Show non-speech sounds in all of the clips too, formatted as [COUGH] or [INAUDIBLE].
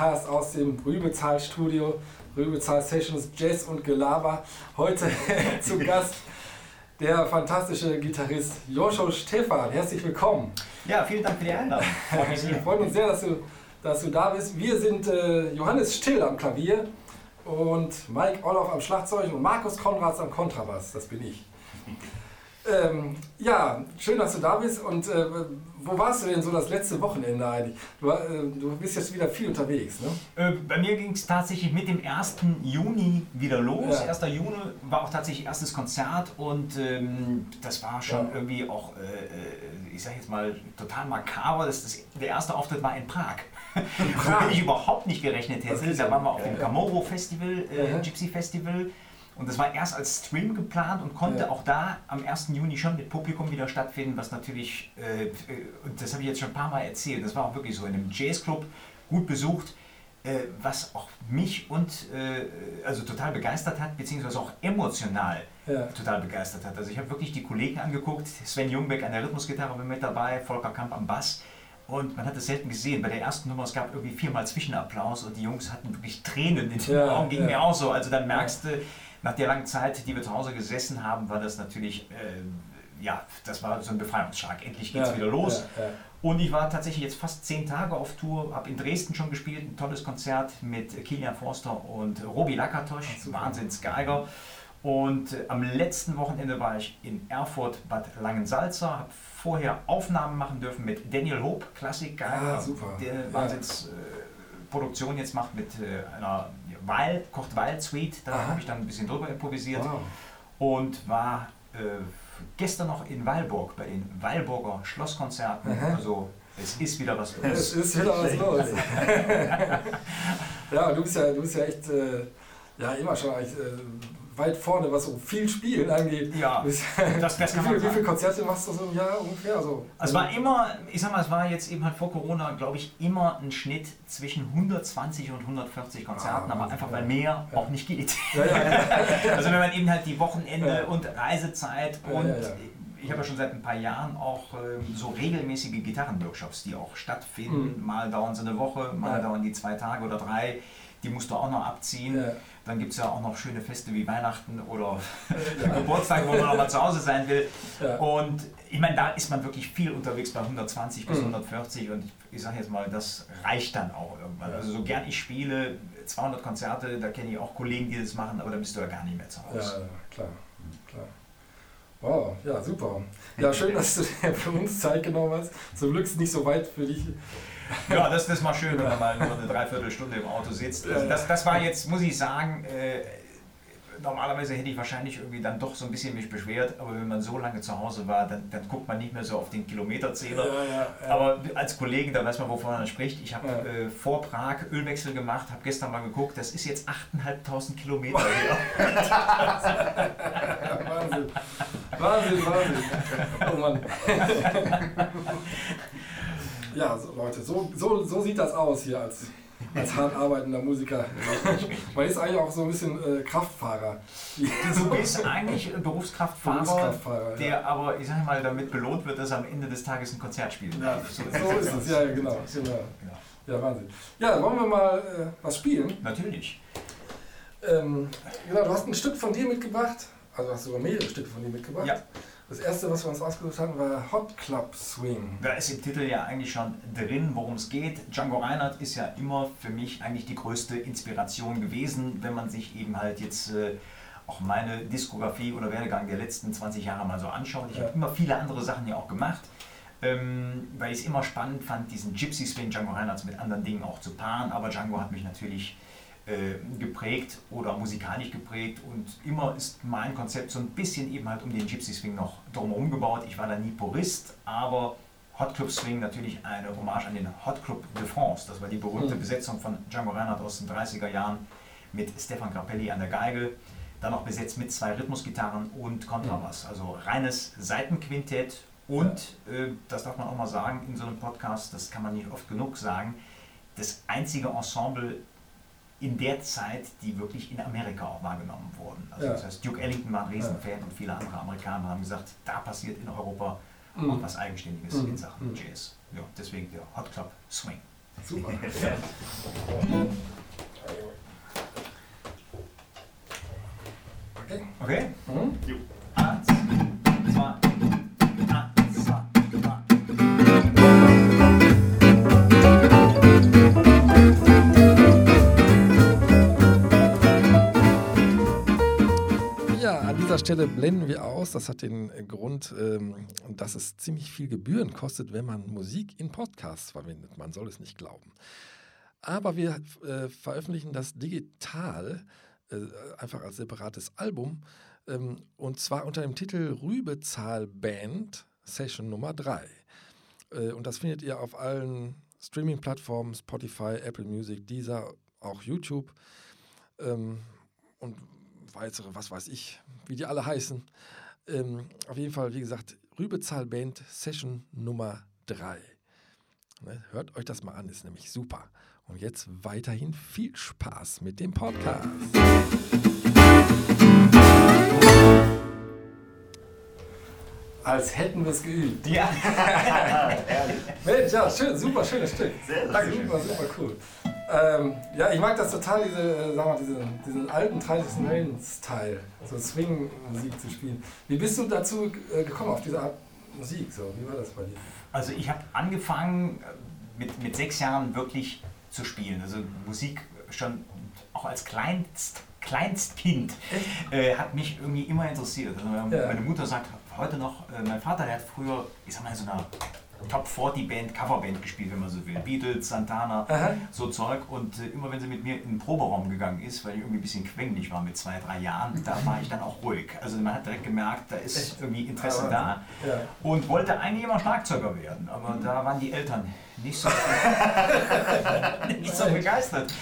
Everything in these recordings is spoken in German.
Podcast aus dem Rübezahl Studio, Rübezahl Sessions Jazz und Gelaber. Heute [LAUGHS] zu Gast der fantastische Gitarrist Joscho Stefan. Herzlich willkommen. Ja, vielen Dank für die Einladung. Wir freuen uns sehr, dass du, dass du da bist. Wir sind äh, Johannes Still am Klavier und Mike Orloff am Schlagzeug und Markus Konrads am Kontrabass. Das bin ich. [LAUGHS] Ähm, ja, schön, dass du da bist. Und äh, wo warst du denn so das letzte Wochenende eigentlich? Du, äh, du bist jetzt wieder viel unterwegs, ne? Äh, bei mir ging es tatsächlich mit dem 1. Juni wieder los. Ja. 1. Juni war auch tatsächlich erstes Konzert und ähm, das war schon Ja. irgendwie auch, äh, äh, ich sag jetzt mal, total makaber. Das, das, der erste Auftritt war in Prag. [LAUGHS] Womit ich überhaupt nicht gerechnet hätte. Da waren wir auf Ja, dem ja. Camorro Festival, äh. Gypsy Festival. Und das war erst als Stream geplant und konnte Ja. auch da am 1. Juni schon mit Publikum wieder stattfinden, was natürlich, äh, äh, und das habe ich jetzt schon ein paar Mal erzählt, das war auch wirklich so in einem Jazzclub, gut besucht, äh, was auch mich und äh, also total begeistert hat, beziehungsweise auch emotional Ja. total begeistert hat. Also ich habe wirklich die Kollegen angeguckt, Sven Jungbeck an der Rhythmusgitarre war mit dabei, Volker Kamp am Bass. Und man hat es selten gesehen. Bei der ersten Nummer, es gab irgendwie viermal Zwischenapplaus und die Jungs hatten wirklich Tränen in den Ja, Augen. Ging ja. mir auch so. Also dann merkst du, nach der langen Zeit, die wir zu Hause gesessen haben, war das natürlich, äh, ja, das war so ein Befreiungsschlag. Endlich geht's Ja, wieder los. ja, ja. Und ich war tatsächlich jetzt fast zehn Tage auf Tour, habe in Dresden schon gespielt, ein tolles Konzert mit Kilian Forster und Robi Lakatosch. Wahnsinnsgeiger. Und äh, am letzten Wochenende war ich in Erfurt Bad Langensalza, habe vorher Aufnahmen machen dürfen mit Daniel Hope, Klassikgeiger, Ah, der Ja. Wahnsinns äh, jetzt macht mit äh, einer Weil, Kocht Weil Suite. Da habe ich dann ein bisschen drüber improvisiert Wow. und war äh, gestern noch in Weilburg bei den Weilburger Schlosskonzerten. Aha. Also es ist wieder was Es los. ist wieder was [LAUGHS] los. ja, du bist ja, du bist ja echt äh, ja, immer schon eigentlich, äh, weit vorne, was so viel Spielen angeht. Ja, das, das [LAUGHS] wie, viel, wie viele. Konzerte machst du so im Jahr ungefähr? Also, Es war immer, ich sag mal, es war jetzt eben halt vor Corona, glaube ich, immer ein Schnitt zwischen 120 und 140 Konzerten, Ah, aber einfach ja. weil mehr Ja. auch nicht geht. ja. [LAUGHS] Also wenn man eben halt die Wochenende und Reisezeit und ich habe ja schon seit ein paar Jahren auch ähm, so regelmäßige Gitarrenworkshops, die auch stattfinden. Mal dauern sie eine Woche, mal Mhm. Ja. dauern die zwei Tage oder drei. Die musst du auch noch abziehen. Ja. Dann gibt es ja auch noch schöne Feste wie Weihnachten oder [LAUGHS] Geburtstag, wo man auch mal zu Hause sein will. Ja. Und ich meine, da ist man wirklich viel unterwegs bei 120 bis Mhm. 140 und ich sage jetzt mal, das reicht dann auch irgendwann. Ja. Also so gern ich spiele, 200 Konzerte, da kenne ich auch Kollegen, die das machen, aber da bist du ja gar nicht mehr zu Ja, Hause. klar, klar. Wow, ja, super. Ja, schön, [LAUGHS] dass du dir für uns Zeit genommen hast. Zum Glück ist es nicht so weit für dich. [LAUGHS] Ja, das, das ist mal schön, wenn man mal nur eine Dreiviertelstunde im Auto sitzt. Also das, das war jetzt, muss ich sagen, äh, normalerweise hätte ich wahrscheinlich irgendwie dann doch so ein bisschen mich beschwert, aber wenn man so lange zu Hause war, dann, dann guckt man nicht mehr so auf den Kilometerzähler. ja, ja. Aber als Kollegen, da weiß man, wovon man spricht. Ich habe Ja. äh, vor Prag Ölwechsel gemacht, habe gestern mal geguckt, das ist jetzt 8.500 Kilometer her. Ja, [LAUGHS] [LAUGHS] Wahnsinn. Wahnsinn, Wahnsinn. Oh Mann. Ja, so, Leute, so, so, so sieht das aus hier als, als hart arbeitender Musiker. Man ist eigentlich auch so ein bisschen äh, Kraftfahrer. [LAUGHS] Du bist eigentlich ein Berufskraftfahrer, Berufskraftfahrer, ja. der aber, ich sage mal, damit belohnt wird, dass er am Ende des Tages ein Konzert spielt. Ja, so ist es, ja, genau. genau. Ja. Ja, Wahnsinn. Ja, wollen wir mal äh, was spielen? Natürlich. Ähm, genau, du hast ein Stück von dir mitgebracht. Also hast du sogar mehrere Stücke von dir mitgebracht. Ja. Das erste, was wir uns ausgesucht haben, war Hot Club Swing. Da ist im Titel ja eigentlich schon drin, worum es geht. Django Reinhardt ist ja immer für mich eigentlich die größte Inspiration gewesen, wenn man sich eben halt jetzt äh, auch meine Diskografie oder Werdegang der letzten 20 Jahre mal so anschaut. Ich Ja. habe immer viele andere Sachen ja auch gemacht, ähm, weil ich es immer spannend fand, diesen Gypsy Swing Django Reinhardt mit anderen Dingen auch zu paaren. Aber Django hat mich natürlich geprägt oder musikalisch geprägt und immer ist mein Konzept so ein bisschen eben halt um den Gypsy Swing noch drumherum gebaut. Ich war da nie Purist, aber Hot Club Swing natürlich eine Hommage an den Hot Club de France. Das war die berühmte Mhm. Besetzung von Django Reinhardt aus den 30er Jahren mit Stefan Grappelli an der Geige. Dann noch besetzt mit zwei Rhythmusgitarren und Kontrabass. Also reines Seitenquintett und, äh, das darf man auch mal sagen in so einem Podcast, das kann man nicht oft genug sagen, das einzige Ensemble in der Zeit, die wirklich in Amerika auch wahrgenommen wurden. Also Ja. das heißt, Duke Ellington war ein Riesenfan und viele andere Amerikaner haben gesagt, da passiert in Europa mhm. und was Eigenständiges mhm. in Sachen Jazz. Ja, deswegen der Hot Club Swing. Super. [LAUGHS] okay. Okay? Mhm. Jo. Eins, dieser Stelle blenden wir aus. Das hat den Grund, ähm, dass es ziemlich viel Gebühren kostet, wenn man Musik in Podcasts verwendet. Man soll es nicht glauben. Aber wir äh, veröffentlichen das digital, äh, einfach als separates Album. Ähm, und zwar unter dem Titel Rübezahl Band Session Nummer 3. Äh, und das findet ihr auf allen Streaming-Plattformen, Spotify, Apple Music, Deezer, auch YouTube. Ähm, und weitere, was weiß ich, wie die alle heißen. Ähm, auf jeden Fall, wie gesagt, Rübezahl Band Session Nummer 3. Ne, hört euch das mal an, ist nämlich super. Und jetzt weiterhin viel Spaß mit dem Podcast. Als hätten wir es geübt. Ja. [LAUGHS] Mensch, ja, schön, super schönes Stück. Sehr, sehr super, super cool. Ähm, ja, ich mag das total, diese, äh, sag mal, diese, diesen alten traditionellen Style, so Swing-Musik zu spielen. Wie bist du dazu äh, gekommen, auf diese Art Musik? So, wie war das bei dir? Also ich habe angefangen äh, mit, mit sechs Jahren wirklich zu spielen. Also Musik schon auch als Kleinst, Kleinstkind äh, hat mich irgendwie immer interessiert. Also meine, ja. Mutter sagt heute noch, äh, mein Vater der hat früher, ich sag mal, in so einer Top 40 Band, Coverband gespielt, wenn man so will. Beatles, Santana, Aha. so Zeug. Und äh, immer wenn sie mit mir in den Proberaum gegangen ist, weil ich irgendwie ein bisschen quengelig war mit zwei, drei Jahren, da war ich dann auch ruhig. Also man hat direkt gemerkt, da ist irgendwie Interesse da. Ja. Und wollte eigentlich immer Schlagzeuger werden. Aber mhm. da waren die Eltern nicht so, [LAUGHS] nicht so begeistert.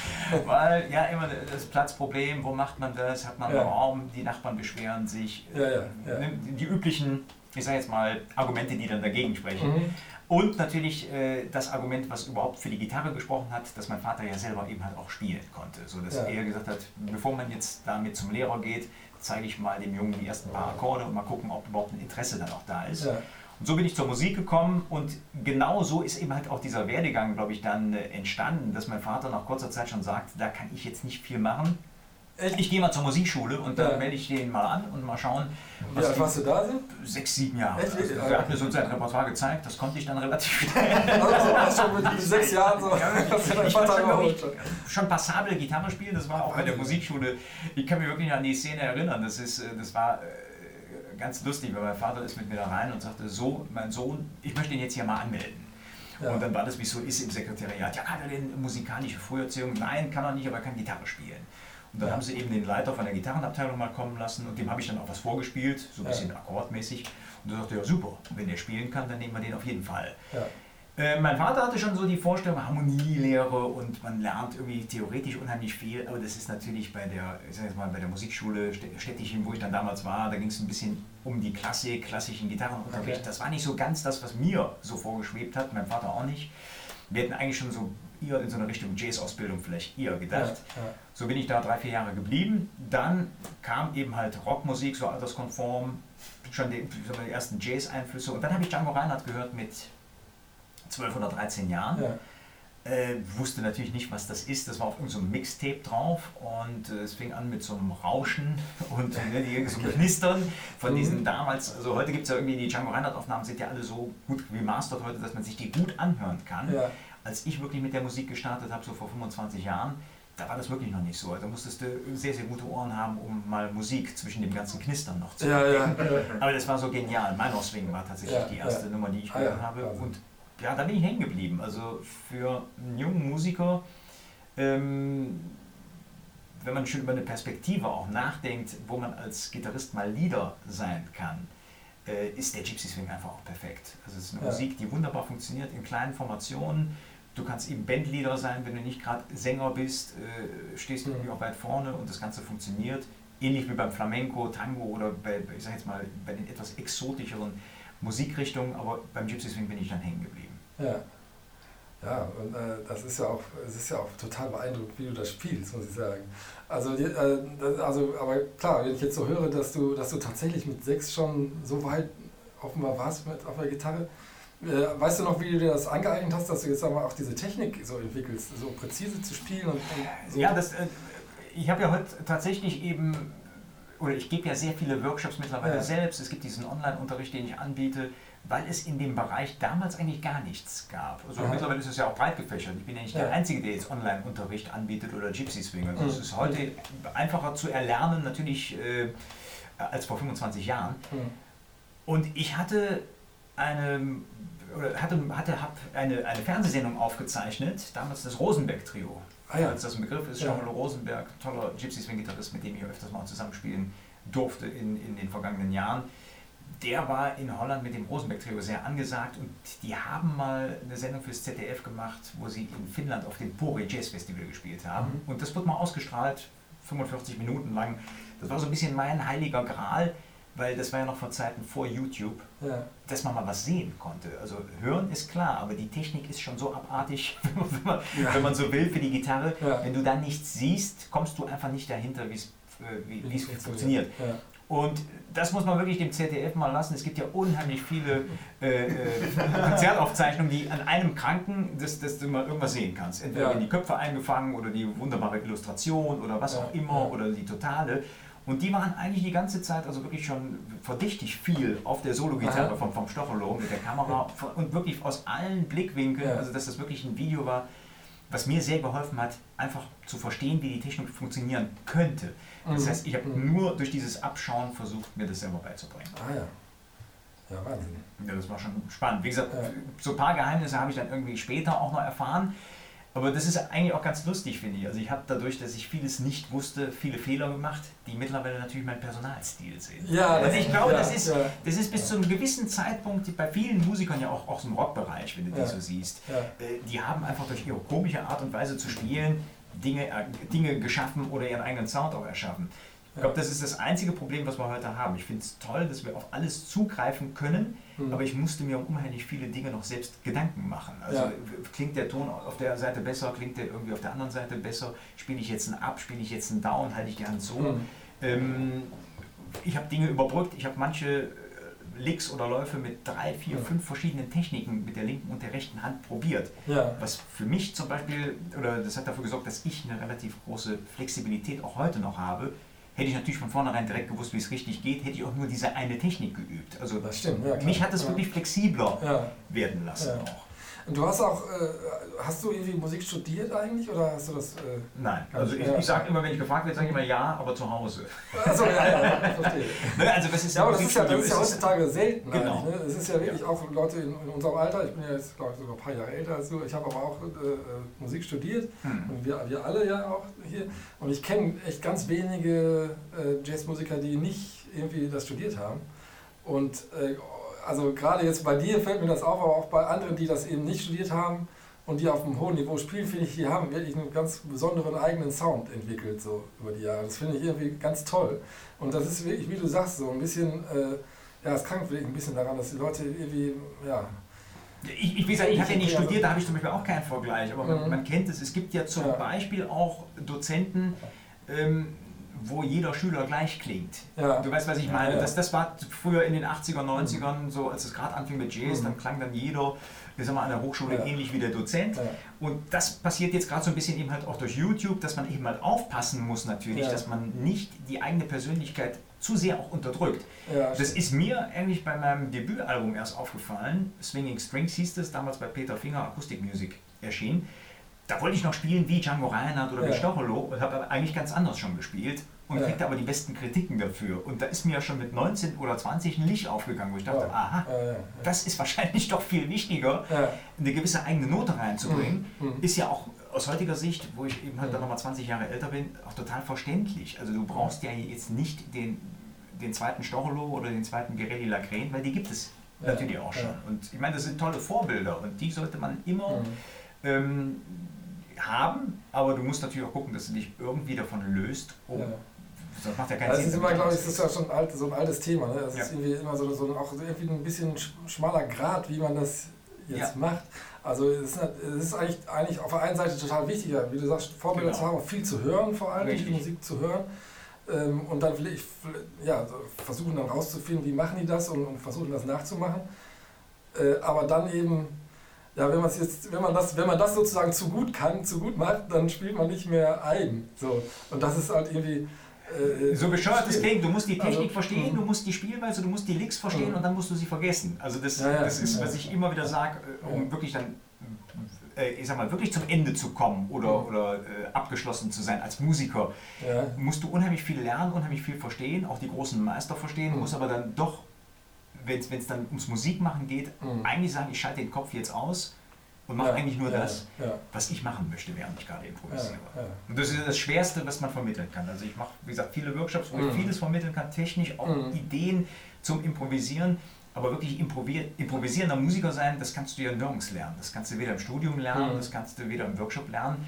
Weil ja immer das Platzproblem, wo macht man das? Hat man ja. einen Raum, die Nachbarn beschweren sich. Ja, ja, die üblichen ich sage jetzt mal, Argumente, die dann dagegen sprechen. Mhm. Und natürlich äh, das Argument, was überhaupt für die Gitarre gesprochen hat, dass mein Vater ja selber eben halt auch spielen konnte. So dass ja. er gesagt hat, bevor man jetzt damit zum Lehrer geht, zeige ich mal dem Jungen die ersten paar Akkorde und mal gucken, ob überhaupt ein Interesse dann auch da ist. Ja. Und so bin ich zur Musik gekommen und genau so ist eben halt auch dieser Werdegang, glaube ich, dann äh, entstanden, dass mein Vater nach kurzer Zeit schon sagt, da kann ich jetzt nicht viel machen. Ich gehe mal zur Musikschule und dann ja. melde ich den mal an und mal schauen. Was Wie alt warst du da? Sind? Sechs, sieben Jahre. Echt? Also, er hat mir so sein Repertoire gezeigt, das konnte ich dann relativ schnell. [LAUGHS] Also schon mit sechs Jahren so. Ja, ich konnte schon, schon passable Gitarre spielen, das war auch bei der Musikschule. Ich kann mich wirklich an die Szene erinnern. Das, ist, äh, das war äh, ganz lustig, weil mein Vater ist mit mir da rein und sagte, so, mein Sohn, ich möchte ihn jetzt hier mal anmelden. Ja. Und dann war das, wie es so ist im Sekretariat. Ja, hat er denn musikalische Früherziehung? Nein, kann er nicht, aber er kann Gitarre spielen. Und dann haben sie eben den Leiter von der Gitarrenabteilung mal kommen lassen und dem habe ich dann auch was vorgespielt, so ein bisschen akkordmäßig. Und er sagte, ja super, wenn der spielen kann, dann nehmen wir den auf jeden Fall. Äh, mein Vater hatte schon so die Vorstellung, Harmonielehre und man lernt irgendwie theoretisch unheimlich viel, aber das ist natürlich bei der, ich sag jetzt mal, bei der Musikschule Städtchen, wo ich dann damals war, da ging es ein bisschen um die Klassik, klassischen Gitarrenunterricht. Okay. Das war nicht so ganz das, was mir so vorgeschwebt hat, mein Vater auch nicht. Wir hätten eigentlich schon so eher in so eine Richtung Jazz-Ausbildung vielleicht eher gedacht. Ja, ja. So bin ich da drei, vier Jahre geblieben. Dann kam eben halt Rockmusik, so alterskonform, schon die, die ersten Jazz-Einflüsse. Und dann habe ich Django Reinhardt gehört mit 12 oder 13 Jahren. Ja. Äh, wusste natürlich nicht, was das ist. Das war auf irgendeinem so Mixtape drauf und äh, es fing an mit so einem Rauschen [LAUGHS] und ne, so einem Knistern von diesen mhm. damals. Also heute gibt es ja irgendwie die Django Reinhardt-Aufnahmen, sind ja alle so gut remastert heute, dass man sich die gut anhören kann. Ja als ich wirklich mit der Musik gestartet habe, so vor 25 Jahren, da war das wirklich noch nicht so. Da musstest du sehr, sehr gute Ohren haben, um mal Musik zwischen dem ganzen Knistern noch zu ja, ja, [LAUGHS] Aber das war so genial. Minor Swing war tatsächlich die erste. Nummer, die ich ah, gehört habe. Und ja, da bin ich hängen geblieben. Also für einen jungen Musiker, ähm, wenn man schon über eine Perspektive auch nachdenkt, wo man als Gitarrist mal Leader sein kann, äh, ist der Gypsy Swing einfach auch perfekt. Also es ist eine Musik, die wunderbar funktioniert in kleinen Formationen Du kannst eben Bandleader sein, wenn du nicht gerade Sänger bist, äh, stehst du irgendwie auch weit vorne und das Ganze funktioniert. Ähnlich wie beim Flamenco, Tango oder bei, ich sag jetzt mal, bei den etwas exotischeren Musikrichtungen, aber beim Gypsy Swing bin ich dann hängen geblieben. Ja. Ja, und äh, das ist ja auch, es ist ja auch total beeindruckend, wie du das spielst, muss ich sagen. Also, äh, also, aber klar, wenn ich jetzt so höre, dass du, dass du tatsächlich mit sechs schon so weit offenbar warst mit auf der Gitarre. Äh, weißt du noch, wie du dir das angeeignet hast, dass du jetzt mal auch diese Technik so entwickelst, so präzise zu spielen? Und, und so? Ja, das, äh, ich habe ja heute tatsächlich eben, oder ich gebe ja sehr viele Workshops mittlerweile ja. selbst. Es gibt diesen Online-Unterricht, den ich anbiete, weil es in dem Bereich damals eigentlich gar nichts gab. Also ja. mittlerweile ist es ja auch breit gefächert. Ich bin ja nicht ja. der Einzige, der jetzt Online-Unterricht anbietet oder Gypsy Swing. Also mhm. es ist heute einfacher zu erlernen, natürlich äh, als vor 25 Jahren. Mhm. Und ich hatte eine oder hatte, hatte hab eine, eine Fernsehsendung aufgezeichnet, damals das Rosenberg-Trio. Ah, ja. Als das ein Begriff ist, ja. Jean-Paul Rosenberg, toller Gypsy Swing-Gitarrist, mit dem ich öfters mal zusammenspielen durfte in, in den vergangenen Jahren. Der war in Holland mit dem Rosenberg-Trio sehr angesagt und die haben mal eine Sendung fürs ZDF gemacht, wo sie in Finnland auf dem Pori Jazz Festival gespielt haben. Mhm. Und das wurde mal ausgestrahlt, 45 Minuten lang. Das war so ein bisschen mein heiliger Gral weil das war ja noch vor Zeiten vor YouTube, ja. dass man mal was sehen konnte. Also hören ist klar, aber die Technik ist schon so abartig, [LAUGHS] wenn man, ja. wenn man so will, für die Gitarre. Ja. Wenn du dann nichts siehst, kommst du einfach nicht dahinter, äh, wie es funktioniert. Und das muss man wirklich dem ZDF mal lassen. Es gibt ja unheimlich viele äh, äh, Konzertaufzeichnungen, die an einem Kranken, dass, dass du mal irgendwas sehen kannst. Entweder ja. die Köpfe eingefangen oder die wunderbare Illustration oder was ja. auch immer ja. oder die Totale. Und die waren eigentlich die ganze Zeit, also wirklich schon verdächtig viel auf der Solo-Gitarre vom, vom Stocholo mit der Kamera und wirklich aus allen Blickwinkeln, also dass das wirklich ein Video war, was mir sehr geholfen hat, einfach zu verstehen, wie die Technik funktionieren könnte. Das mhm. heißt, ich habe mhm. nur durch dieses Abschauen versucht, mir das selber beizubringen. Ah ja. Ja, Wahnsinn. Ja, das war schon spannend. Wie gesagt, ja. so ein paar Geheimnisse habe ich dann irgendwie später auch noch erfahren. Aber das ist eigentlich auch ganz lustig, finde ich. Also ich habe dadurch, dass ich vieles nicht wusste, viele Fehler gemacht, die mittlerweile natürlich mein Personalstil sind. Ja, also ich glaube, ja, das, ist, ja. das ist bis zu einem gewissen Zeitpunkt bei vielen Musikern ja auch aus dem Rockbereich, wenn du ja. die so siehst. Äh, die haben einfach durch ihre komische Art und Weise zu spielen Dinge, äh, Dinge geschaffen oder ihren eigenen Sound auch erschaffen. Ich glaube, das ist das einzige Problem, was wir heute haben. Ich finde es toll, dass wir auf alles zugreifen können, mhm. aber ich musste mir um unheimlich viele Dinge noch selbst Gedanken machen. Also ja. klingt der Ton auf der Seite besser, klingt der irgendwie auf der anderen Seite besser, spiele ich jetzt einen Up, spiele ich jetzt einen Down, halte ich die Hand so. Mhm. Ähm, ich habe Dinge überbrückt, ich habe manche äh, Licks oder Läufe mit drei, vier, ja. fünf verschiedenen Techniken mit der linken und der rechten Hand probiert. Ja. Was für mich zum Beispiel, oder das hat dafür gesorgt, dass ich eine relativ große Flexibilität auch heute noch habe, Hätte ich natürlich von vornherein direkt gewusst, wie es richtig geht, hätte ich auch nur diese eine Technik geübt. Also das stimmt, ja, mich hat es wirklich flexibler werden lassen auch. Und du hast auch, äh, hast du irgendwie Musik studiert eigentlich oder hast du das? Äh, Nein, also ich, ich sage immer, wenn ich gefragt werde, sage ich immer ja, aber zu Hause. Achso, ja, ja, verstehe. [LAUGHS] ne, also das ist ja, aber das ist ja, das ist ja heutzutage selten. Genau. Ne? Es ist ja wirklich auch Leute in, in, unserem Alter, ich bin ja jetzt, glaube ich, sogar ein paar Jahre älter als du, ich habe aber auch äh, äh, Musik studiert hm. und wir, wir alle ja auch hier. Und ich kenne echt ganz wenige äh, Jazzmusiker, die nicht irgendwie das studiert haben. Und äh, also gerade jetzt bei dir fällt mir das auf, aber auch bei anderen, die das eben nicht studiert haben und die auf einem hohen Niveau spielen, finde ich, die haben wirklich einen ganz besonderen eigenen Sound entwickelt, so über die Jahre. Das finde ich irgendwie ganz toll. Und das ist wirklich, wie du sagst, so ein bisschen, äh, ja, es krankt wirklich ein bisschen daran, dass die Leute irgendwie, ja, ich, ich, wie gesagt, ich habe ja nicht studiert, da habe ich zum Beispiel auch keinen Vergleich, aber man, mhm. man kennt es. Es gibt ja zum. Beispiel auch Dozenten, ähm, wo jeder Schüler gleich klingt. Ja. Du weißt, was ich meine. Ja, ja. Das, das war früher in den 80er, 90ern, mhm. so als es gerade anfing mit Jazz, mhm. dann klang dann jeder ich sag mal, an der Hochschule ähnlich wie der Dozent. Und das passiert jetzt gerade so ein bisschen eben halt auch durch YouTube, dass man eben halt aufpassen muss natürlich, dass man nicht die eigene Persönlichkeit zu sehr auch unterdrückt. das ist mir eigentlich bei meinem Debütalbum erst aufgefallen. Swinging Strings hieß das, damals bei Peter Finger Akustik Music erschien da wollte ich noch spielen wie Django Reinhardt oder ja. wie Stocholo und habe eigentlich ganz anders schon gespielt und ja. kriegte aber die besten Kritiken dafür. Und da ist mir ja schon mit 19 oder 20 ein Licht aufgegangen, wo ich dachte, ja. aha, das ist wahrscheinlich [LAUGHS] doch viel wichtiger, eine gewisse eigene Note reinzubringen. Mhm. mhm. Ist ja auch aus heutiger Sicht, wo ich eben halt dann nochmal 20 Jahre älter bin, auch total verständlich. Also du brauchst ja jetzt nicht den, den zweiten Stocholo oder den zweiten Gerelli Lagren, weil die gibt es natürlich auch schon. Und ich meine, das sind tolle Vorbilder und die sollte man immer... Mhm. Ähm, haben, aber du musst natürlich auch gucken, dass du dich irgendwie davon löst, um ja. Das macht ja keinen also Sinn. Das ist immer, glaube ich, das ist ja schon alt, so ein altes Thema. Ne? Das ja. ist irgendwie immer so, so auch irgendwie ein bisschen schmaler Grad, wie man das jetzt ja. macht. Also es ist, es ist eigentlich, eigentlich auf der einen Seite total wichtiger, wie du sagst, Vorbilder genau. zu haben, viel zu hören vor allem, die Musik zu hören. ähm, und dann vielleicht, ja, versuchen dann rauszufinden, wie machen die das und, und versuchen das nachzumachen. Äh, aber dann eben, ja, wenn man jetzt, wenn man das, wenn man das sozusagen zu gut kann, zu gut macht, dann spielt man nicht mehr eigen. So. Und das ist halt irgendwie. Äh, so bescheuert es klingt, du musst die Technik also, verstehen, du musst die Spielweise, du musst die Licks verstehen und dann musst du sie vergessen. Also das, ja, ja, das ist, was ich immer wieder sage, äh, um wirklich dann äh, ich sag mal, wirklich zum Ende zu kommen oder, oder äh, abgeschlossen zu sein als Musiker, ja. musst du unheimlich viel lernen, unheimlich viel verstehen, auch die großen Meister verstehen, mhm. musst aber dann doch, wenn es dann ums Musikmachen geht, mhm. eigentlich sagen, ich schalte den Kopf jetzt aus und mache ja, eigentlich nur ja, das, ja. was ich machen möchte, während ich gerade improvisiere. Und das ist das Schwerste, was man vermitteln kann. Also ich mache, wie gesagt, viele Workshops, wo mhm. ich vieles vermitteln kann, technisch, auch mhm. Ideen zum Improvisieren. Aber wirklich improvisierender Musiker sein, das kannst du ja nirgends lernen. Das kannst du weder im Studium lernen, mhm. das kannst du weder im Workshop lernen.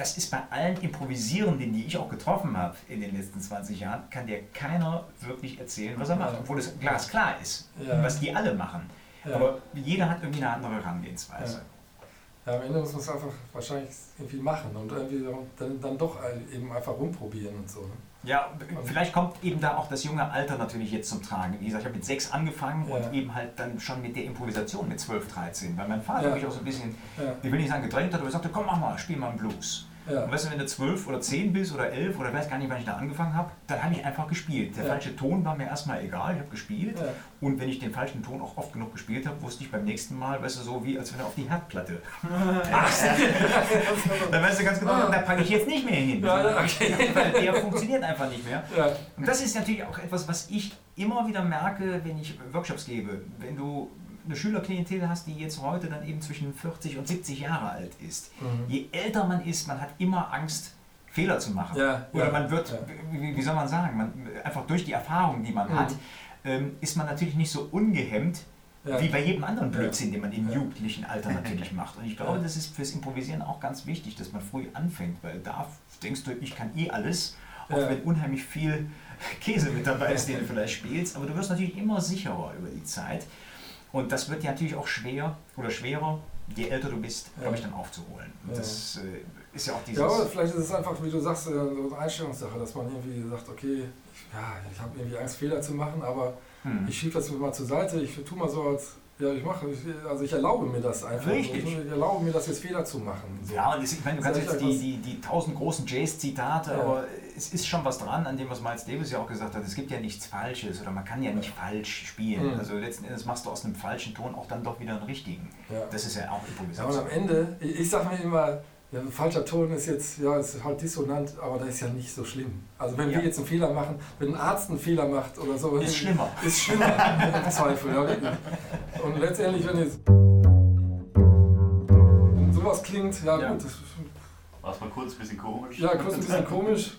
Das ist bei allen Improvisierenden, die ich auch getroffen habe in den letzten 20 Jahren, kann dir keiner wirklich erzählen, was er macht, obwohl es glasklar ist, ja. was die alle machen. Ja. Aber jeder hat irgendwie eine andere Herangehensweise. Ja. am Ende muss man es einfach wahrscheinlich irgendwie machen und irgendwie dann, dann doch eben einfach rumprobieren und so. Ne? Ja, vielleicht kommt eben da auch das junge Alter natürlich jetzt zum Tragen. Wie gesagt, ich habe mit sechs angefangen ja. und eben halt dann schon mit der Improvisation mit 12, 13. Weil mein Vater ja. mich auch so ein bisschen, ja. ich will nicht sagen gedrängt hat, aber er sagte, komm mach mal, spiel mal einen Blues. Ja. Und weißt du, wenn du zwölf oder zehn bist oder elf oder weiß gar nicht, wann ich da angefangen habe, dann habe ich einfach gespielt. Der ja. falsche Ton war mir erstmal egal, ich habe gespielt. Ja. Und wenn ich den falschen Ton auch oft genug gespielt habe, wusste ich beim nächsten Mal, weißt du, so wie als wenn du auf die Herdplatte [LAUGHS] [LAUGHS] dann weißt du ganz genau, da packe ich jetzt nicht mehr hin. Okay. [LAUGHS] Weil der funktioniert einfach nicht mehr. Und das ist natürlich auch etwas, was ich immer wieder merke, wenn ich Workshops gebe. Wenn du eine Schülerklientel hast, die jetzt heute dann eben zwischen 40 und 70 Jahre alt ist. Mhm. Je älter man ist, man hat immer Angst, Fehler zu machen. Ja, Oder ja, man wird, ja. wie, wie, soll man sagen, man, einfach durch die Erfahrung, die man mhm. hat, ähm, ist man natürlich nicht so ungehemmt, wie bei jedem anderen Blödsinn, den man im jugendlichen Alter natürlich [LAUGHS] macht. Und ich glaube, das ist fürs Improvisieren auch ganz wichtig, dass man früh anfängt, weil da denkst du, ich kann eh alles, auch wenn unheimlich viel [LAUGHS] Käse mit dabei ist, den du vielleicht spielst, aber du wirst natürlich immer sicherer über die Zeit. Und das wird ja natürlich auch schwer oder schwerer, je älter du bist, glaube ich, dann aufzuholen. Und das äh, ist ja auch dieses. Ja, aber vielleicht ist es einfach, wie du sagst, äh, so eine Einstellungssache, dass man irgendwie sagt, okay, ich, ja, ich habe irgendwie Angst, Fehler zu machen, aber hm. ich schiebe das mal zur Seite, ich tue mal so, als ja, ich mache, also ich erlaube mir das einfach. Richtig. Ich erlaube mir das jetzt Fehler zu machen. So. Ja, und ich meine, du kannst jetzt die, die, die tausend großen Jazz-Zitate, ja. aber es ist schon was dran an dem, was Miles Davis ja auch gesagt hat. Es gibt ja nichts Falsches oder man kann ja nicht falsch spielen. Mhm. Also letzten Endes machst du aus einem falschen Ton auch dann doch wieder einen richtigen. Ja. Das ist ja auch Improvisation. Ja, und am Ende, ich, ich sage mir immer, ja, ein falscher Ton ist jetzt, ja, ist halt dissonant, aber das ist ja nicht so schlimm. Also wenn ja. wir jetzt einen Fehler machen, wenn ein Arzt einen Fehler macht oder so. Ist schlimmer. Ist schlimmer, im Zweifel, ja, wirklich. Und letztendlich, wenn jetzt sowas klingt, ja, ja. gut. War es mal kurz ein bisschen komisch? Ja, kurz ein bisschen komisch.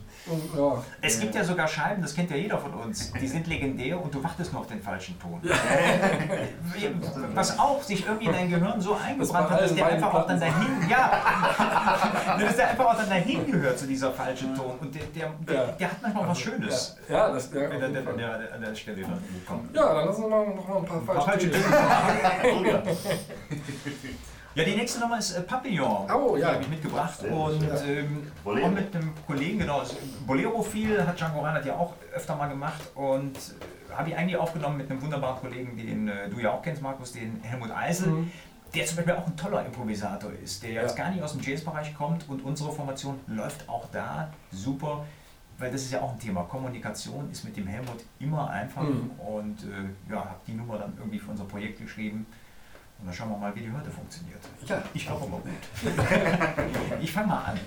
Ja. Es gibt ja sogar Scheiben, das kennt ja jeder von uns, die sind legendär und du wartest nur auf den falschen Ton. Ja. [LAUGHS] Was auch sich irgendwie in dein Gehirn so eingebrannt hat, dass der einfach auch dann dahin, ja, [LAUGHS] dass der einfach auch dann dahin gehört zu dieser falschen Ton. Und der, der, der, ja. der hat manchmal was Schönes. Ja, das der, wenn der, der, der, an der Stelle dann kommt. Ja, dann lassen wir noch mal ein paar falsche Töne. [LAUGHS] Ja, die nächste Nummer ist äh, Papillon. Oh, ja. Die habe ich mitgebracht. Und ähm, auch mit einem Kollegen, genau. Bolero viel hat Django Reinhardt ja auch öfter mal gemacht. Und äh, habe ich eigentlich aufgenommen mit einem wunderbaren Kollegen, den äh, du ja auch kennst, Markus, den Helmut Eisel. Mhm. Der zum Beispiel auch ein toller Improvisator ist, der ja. jetzt gar nicht aus dem Jazzbereich kommt und unsere Formation läuft auch da super weil das ist ja auch ein Thema. Kommunikation ist mit dem Helmut immer einfach mhm. und äh, ja, habe die Nummer dann irgendwie für unser Projekt geschrieben. Und dann schauen wir mal, wie die heute funktioniert. Ja, ich glaube mal gut. [LAUGHS] ich fange mal an.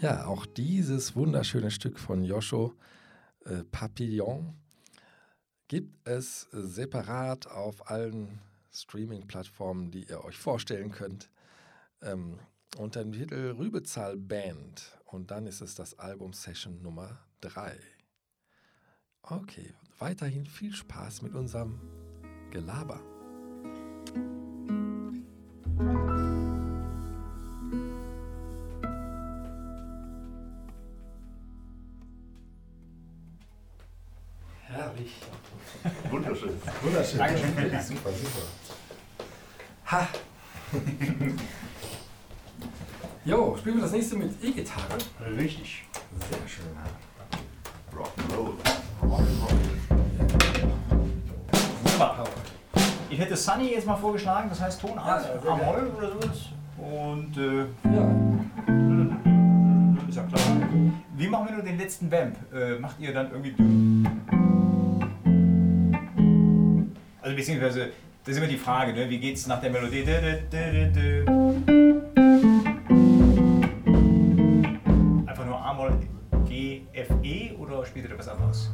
Ja, auch dieses wunderschöne Stück von Joscho äh, Papillon gibt es separat auf allen Streaming-Plattformen, die ihr euch vorstellen könnt ähm, unter dem Titel Rübezahl Band. Und dann ist es das Album Session Nummer 3. Okay, weiterhin viel Spaß mit unserem Gelaber. Herrlich. Wunderschön. Wunderschön. Dankeschön. Super, super. Ha! [LAUGHS] Jo, spielen wir das nächste mit E-Gitarre. Richtig. Sehr schön. Rock'n'Roll. Power. Ich hätte Sunny jetzt mal vorgeschlagen, das heißt Tonart, Ja, sehr Amol oder sowas. Und äh, Ja. ist ja klar. Wie machen wir nur den letzten Vamp? Äh, macht ihr dann irgendwie. Also beziehungsweise, das ist immer die Frage, ne? wie geht's nach der Melodie? G, F, E oder spielt ihr da was anderes?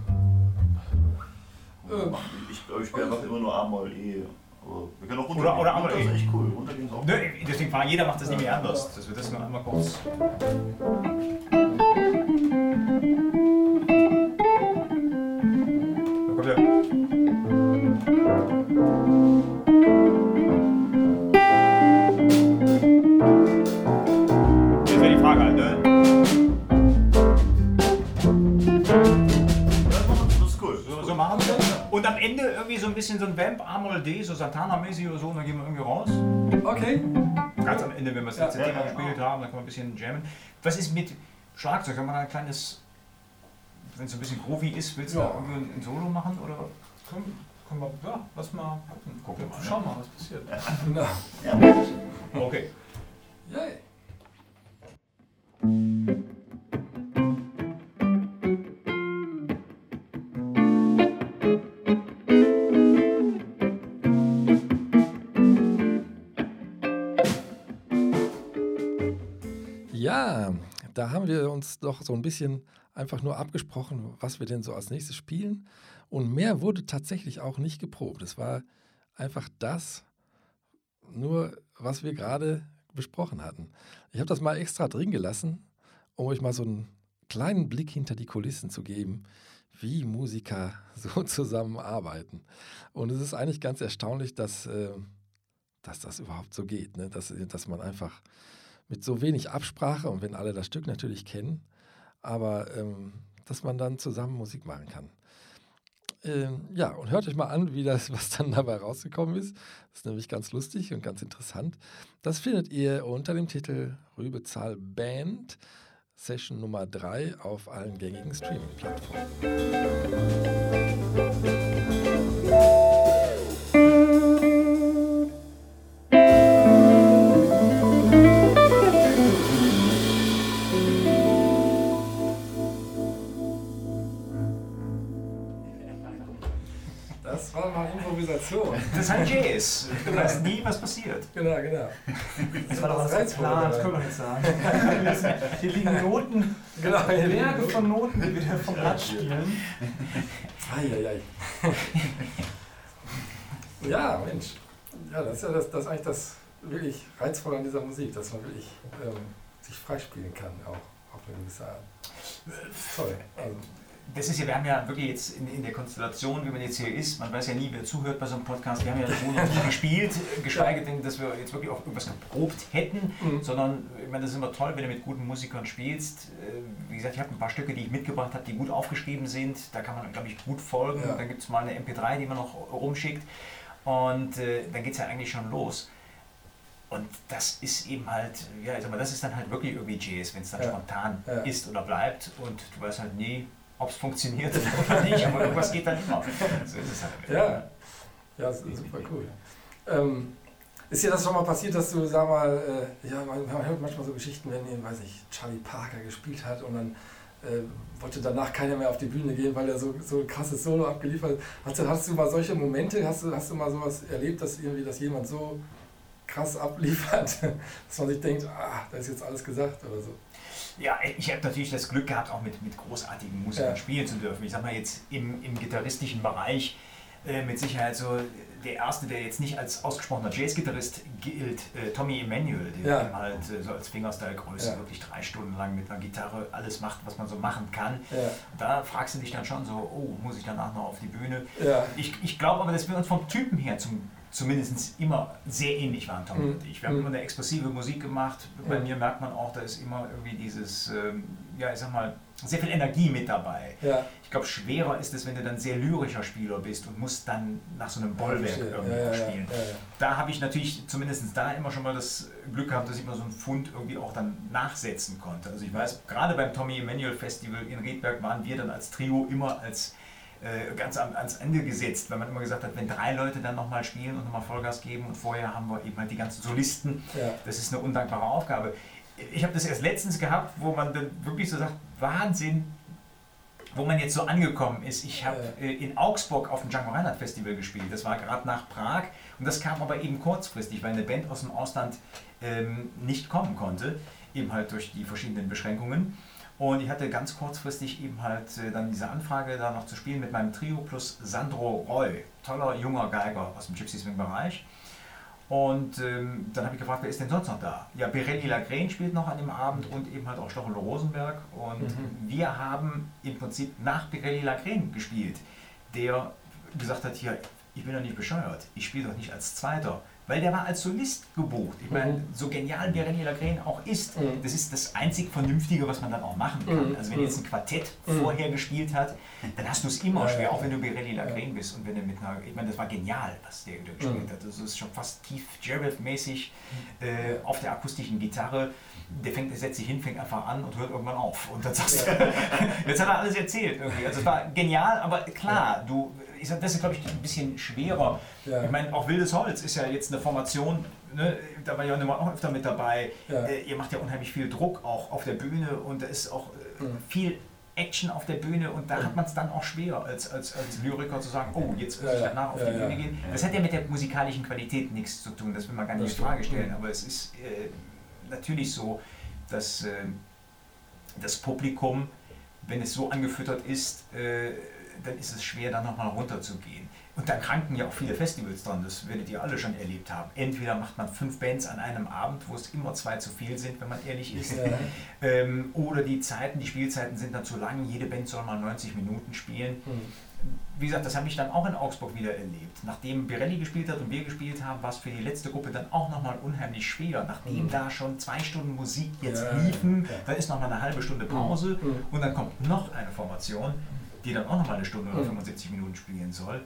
Ähm, Ich glaube, ich spiele einfach immer nur A-Moll, E. Aber wir können auch runter. Oder- oder Das E. ist echt cool. Runtergehen ist auch Ne, deswegen jeder macht das nicht mehr anders. Dass wir das nur einmal kurz. Ende irgendwie so ein bisschen so ein Vamp, A-Moll D, so Santana-mäßig oder so, und dann gehen wir irgendwie raus. Okay. Ganz am Ende, wenn wir das letzte Ja, Thema ja, ja. gespielt haben, dann kann man ein bisschen jammen. Was ist mit Schlagzeug? Kann man da ein kleines, wenn es so ein bisschen groovy ist, willst du Ja. da irgendwie ein, Solo machen? Oder? Komm, komm mal, ja, lass mal gucken. Gucken wir mal, ne? Schau mal, was passiert. Ja, Okay. Yay. Da haben wir uns doch so ein bisschen einfach nur abgesprochen, was wir denn so als nächstes spielen. Und mehr wurde tatsächlich auch nicht geprobt. Es war einfach das, nur was wir gerade besprochen hatten. Ich habe das mal extra drin gelassen, um euch mal so einen kleinen Blick hinter die Kulissen zu geben, wie Musiker [LAUGHS] so zusammenarbeiten. Und es ist eigentlich ganz erstaunlich, dass, äh, dass das überhaupt so geht, ne? dass, dass man einfach mit so wenig Absprache und wenn alle das Stück natürlich kennen, aber ähm, dass man dann zusammen Musik machen kann. Ähm, ja, und hört euch mal an, wie das, was dann dabei rausgekommen ist. Das ist nämlich ganz lustig und ganz interessant. Das findet ihr unter dem Titel Rübezahl Band, Session Nummer 3 auf allen gängigen Streaming-Plattformen. Das Jazz. Du weißt nie, was passiert. Genau, genau. Das war doch Reizvoll geplant, dabei. können wir nicht sagen. [LAUGHS] Hier liegen Noten, Genau, Berge von Noten, die wir vom Blatt spielen. Eieiei. ja, Mensch. Ja, das ist ja das, das ist eigentlich das wirklich Reizvolle an dieser Musik, dass man wirklich ähm, sich freispielen kann, auch auf eine gewisse Art. Das ist toll. Also, Das ist ja, wir haben ja wirklich jetzt in, in der Konstellation, wie man jetzt hier ist, man weiß ja nie, wer zuhört bei so einem Podcast. Wir haben ja so noch nie gespielt, geschweige denn, dass wir jetzt wirklich auch irgendwas geprobt hätten, Mhm. sondern ich meine, das ist immer toll, wenn du mit guten Musikern spielst. Äh, Wie gesagt, ich habe ein paar Stücke, die ich mitgebracht habe, die gut aufgeschrieben sind. Da kann man, glaube ich, gut folgen. Ja. Dann gibt es mal eine MP3, die man noch rumschickt. Und äh, dann geht es ja eigentlich schon los. Und das ist eben halt, ja, ich sag mal, das ist dann halt wirklich irgendwie Jazz, wenn es dann Ja. spontan Ja. ist oder bleibt und du weißt halt nie, ob es funktioniert [LAUGHS] oder nicht, aber irgendwas geht dann immer. So ist es halt. Ja. ja, das super cool. Ähm, ist dir das schon mal passiert, dass du, sag mal, äh, ja, man, hört manchmal so Geschichten, wenn, eben, weiß ich, Charlie Parker gespielt hat und dann äh, wollte danach keiner mehr auf die Bühne gehen, weil er so, so ein krasses Solo abgeliefert hat. Hast du, hast du mal solche Momente, hast du, hast du mal sowas erlebt, dass irgendwie, dass jemand so krass abliefert, [LAUGHS] dass man sich denkt, ah, da ist jetzt alles gesagt oder so. Ja, ich habe natürlich das Glück gehabt, auch mit, mit großartigen Musikern Ja. spielen zu dürfen. Ich sag mal jetzt im, im gitarristischen Bereich äh, mit Sicherheit so der erste, der jetzt nicht als ausgesprochener Jazzgitarrist gilt, äh, Tommy Emmanuel, der Ja. halt äh, so als Fingerstyle-Größe Ja. wirklich drei Stunden lang mit einer Gitarre alles macht, was man so machen kann. Ja, Da fragst du dich dann schon so, oh, muss ich danach noch auf die Bühne? Ich, ich glaube aber, dass wir uns vom Typen her zum zumindest immer sehr ähnlich waren, Tommy Mhm. und ich. Wir haben Mhm. immer eine expressive Musik gemacht. Bei Mhm. mir merkt man auch, da ist immer irgendwie dieses, ähm, ja, ich sag mal, sehr viel Energie mit dabei. Ja, Ich glaube, schwerer ist es, wenn du dann sehr lyrischer Spieler bist und musst dann nach so einem Bollwerk ja, ja, ja, spielen. Ja, ja. Da habe ich natürlich zumindest da immer schon mal das Glück gehabt, dass ich mal so einen Fund irgendwie auch dann nachsetzen konnte. Also ich weiß, gerade beim Tommy Emanuel Festival in Riedberg waren wir dann als Trio immer als äh, ganz am, ans Ende gesetzt, weil man immer gesagt hat, wenn drei Leute dann nochmal spielen und nochmal Vollgas geben und vorher haben wir eben halt die ganzen Solisten, Ja. das ist eine undankbare Aufgabe. Ich habe das erst letztens gehabt, wo man dann wirklich so sagt, Wahnsinn, wo man jetzt so angekommen ist. Ich habe äh, in Augsburg auf dem Django Reinhardt Festival gespielt. Das war gerade nach Prag und das kam aber eben kurzfristig, weil eine Band aus dem Ausland ähm, nicht kommen konnte, eben halt durch die verschiedenen Beschränkungen. Und ich hatte ganz kurzfristig eben halt äh, dann diese Anfrage, da noch zu spielen mit meinem Trio plus Sandro Roy, toller junger Geiger aus dem Gypsy Swing Bereich. Und ähm, dann habe ich gefragt, wer ist denn sonst noch da? Ja, Pirelli Lagren spielt noch an dem Abend und eben halt auch Stochelo Rosenberg. Und Mhm. wir haben im Prinzip nach Pirelli Lagren gespielt, der gesagt hat, hier, ich bin doch nicht bescheuert, ich spiele doch nicht als Zweiter. Weil der war als Solist gebucht. Ich meine, Mhm. so genial Pirelli Lagren auch ist, Mhm. das ist das einzig Vernünftige, was man dann auch machen kann. Mhm. Also wenn jetzt ein Quartett Mhm. vorher gespielt hat, dann hast du es immer Ja, schwer, ja, auch wenn du Pirelli Lagren bist. Und wenn du mit einer, ich meine, das war genial, was der gespielt Mhm. hat. Das ist schon fast tief Jarrett-mäßig äh, auf der akustischen Gitarre. Der fängt, der setzt sich hin, fängt einfach an und hört irgendwann auf. Und dann sagst du, [LAUGHS] jetzt hat er alles erzählt irgendwie. Also es war genial, aber klar, du, ich sag, das ist glaube ich ein bisschen schwerer. Ja. Ich meine, auch Wildes Holz ist ja jetzt eine Formation, ne, da war ja auch öfter mit dabei. Ja. Äh, ihr macht ja unheimlich viel Druck auch auf der Bühne und da ist auch Mhm. viel Action auf der Bühne und da hat man es dann auch schwer als, als, als Lyriker zu sagen, oh, jetzt muss ich danach auf die. Bühne gehen. Das hat ja mit der musikalischen Qualität nichts zu tun, das will man gar nicht in Frage stellen, Mhm. aber es ist äh, natürlich so, dass äh, das Publikum, wenn es so angefüttert ist, äh, dann ist es schwer, da nochmal runterzugehen. Und da kranken ja auch viele Festivals dran, das werdet ihr alle schon erlebt haben. Entweder macht man fünf Bands an einem Abend, wo es immer zwei zu viel sind, wenn man ehrlich ist. Ja. [LAUGHS] Ähm, oder die Zeiten, die Spielzeiten sind dann zu lang, jede Band soll mal 90 Minuten spielen. Mhm. Wie gesagt, das habe ich dann auch in Augsburg wieder erlebt. Nachdem Pirelli gespielt hat und wir gespielt haben, war es für die letzte Gruppe dann auch nochmal unheimlich schwer. Nachdem Mhm. da schon zwei Stunden Musik jetzt Ja, liefen, ja. dann ist nochmal eine halbe Stunde Pause Mhm. und dann kommt noch eine Formation, die dann auch nochmal eine Stunde oder Mhm. 75 Minuten spielen soll.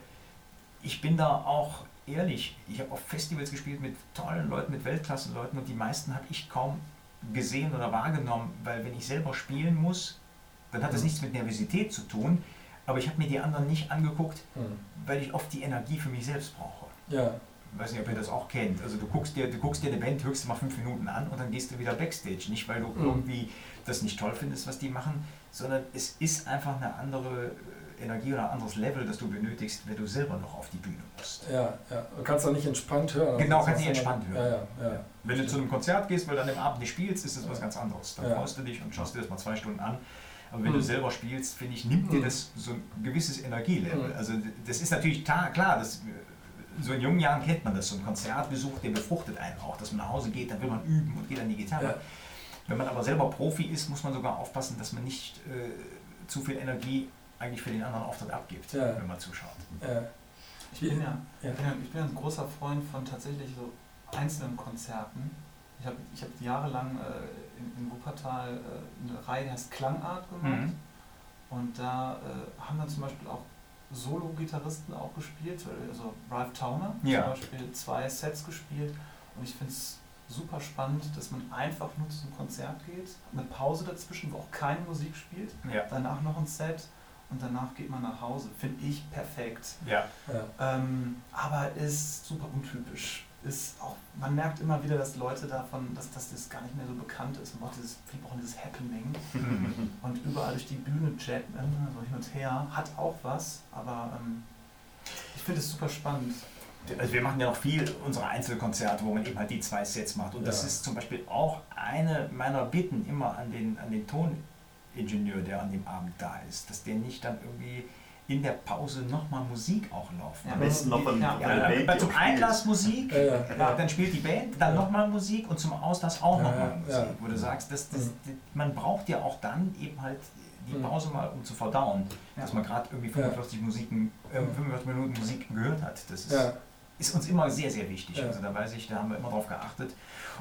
Ich bin da auch ehrlich, ich habe auf Festivals gespielt mit tollen Leuten, mit Weltklassenleuten und die meisten habe ich kaum gesehen oder wahrgenommen, weil wenn ich selber spielen muss, dann hat das Mhm. nichts mit Nervosität zu tun, aber ich habe mir die anderen nicht angeguckt, Mhm. weil ich oft die Energie für mich selbst brauche. Ja. Ich weiß nicht, ob ihr das auch kennt. Also du guckst dir, du guckst dir eine Band höchstens mal fünf Minuten an und dann gehst du wieder Backstage. Nicht, weil du Mhm. irgendwie das nicht toll findest, was die machen, sondern es ist einfach eine andere äh, Energie oder ein anderes Level, das du benötigst, wenn du selber noch auf die Bühne musst. Ja, ja. Du kannst doch nicht entspannt hören. Genau, Das kannst nicht entspannt hören. Ja, ja, ja. Wenn du zu einem Konzert gehst, weil du an dem Abend nicht spielst, ist das was ganz anderes. Dann freust du dich und schaust dir das mal zwei Stunden an. Aber wenn Mhm. du selber spielst, finde ich, nimmt dir Mhm. das so ein gewisses Energielevel. Mhm. Also das ist natürlich klar, das, so in jungen Jahren kennt man das. So ein Konzertbesuch, der befruchtet einen auch, dass man nach Hause geht, dann will man üben und geht an die Gitarre. Wenn man aber selber Profi ist, muss man sogar aufpassen, dass man nicht äh, zu viel Energie eigentlich für den anderen Auftritt abgibt, Ja. wenn man zuschaut. ja. Ich bin ja, Ja. Ich bin ja, ich bin ja ein großer Freund von tatsächlich so einzelnen Konzerten. Ich habe ich hab jahrelang äh, in, in Wuppertal äh, eine Reihe, die heißt Klangart gemacht. Mhm. Und da äh, haben dann zum Beispiel auch Solo-Gitarristen auch gespielt, also Ralph Towner Ja. zum Beispiel zwei Sets gespielt. Und ich finde es super spannend, dass man einfach nur zu einem Konzert geht, eine Pause dazwischen, wo auch keine Musik spielt, Ja. danach noch ein Set und danach geht man nach Hause. Finde ich perfekt. Ja. ja. Ähm, aber ist super untypisch. Ist auch, man merkt immer wieder, dass Leute davon, dass, dass das gar nicht mehr so bekannt ist. Man braucht dieses, viele brauchen dieses Happening [LAUGHS] und überall durch die Bühne jetten, so hin und her, hat auch was, aber ähm, ich finde es super spannend. Also wir machen ja noch viel unsere Einzelkonzerte, wo man eben halt die zwei Sets macht. Und das Ja. ist zum Beispiel auch eine meiner Bitten immer an den, an den Toningenieur, der an dem Abend da ist, dass der nicht dann irgendwie in der Pause nochmal Musik auch laufen Ja, Am besten noch von, Ja, Ja, Band, zum. Einlass Musik, Ja, ja, ja, dann spielt die Band, dann Ja. nochmal Musik und zum Auslass auch Ja, nochmal Musik. ja. Wo du sagst, das, das, Mhm. man braucht ja auch dann eben halt die Mhm. Pause mal, um zu verdauen, Ja. dass man gerade irgendwie Ja. 45, Musiken, äh, 45 Minuten Musik gehört hat. Das ist, ja. Ist uns immer sehr, sehr wichtig. Ja. Also da weiß ich, da haben wir immer drauf geachtet.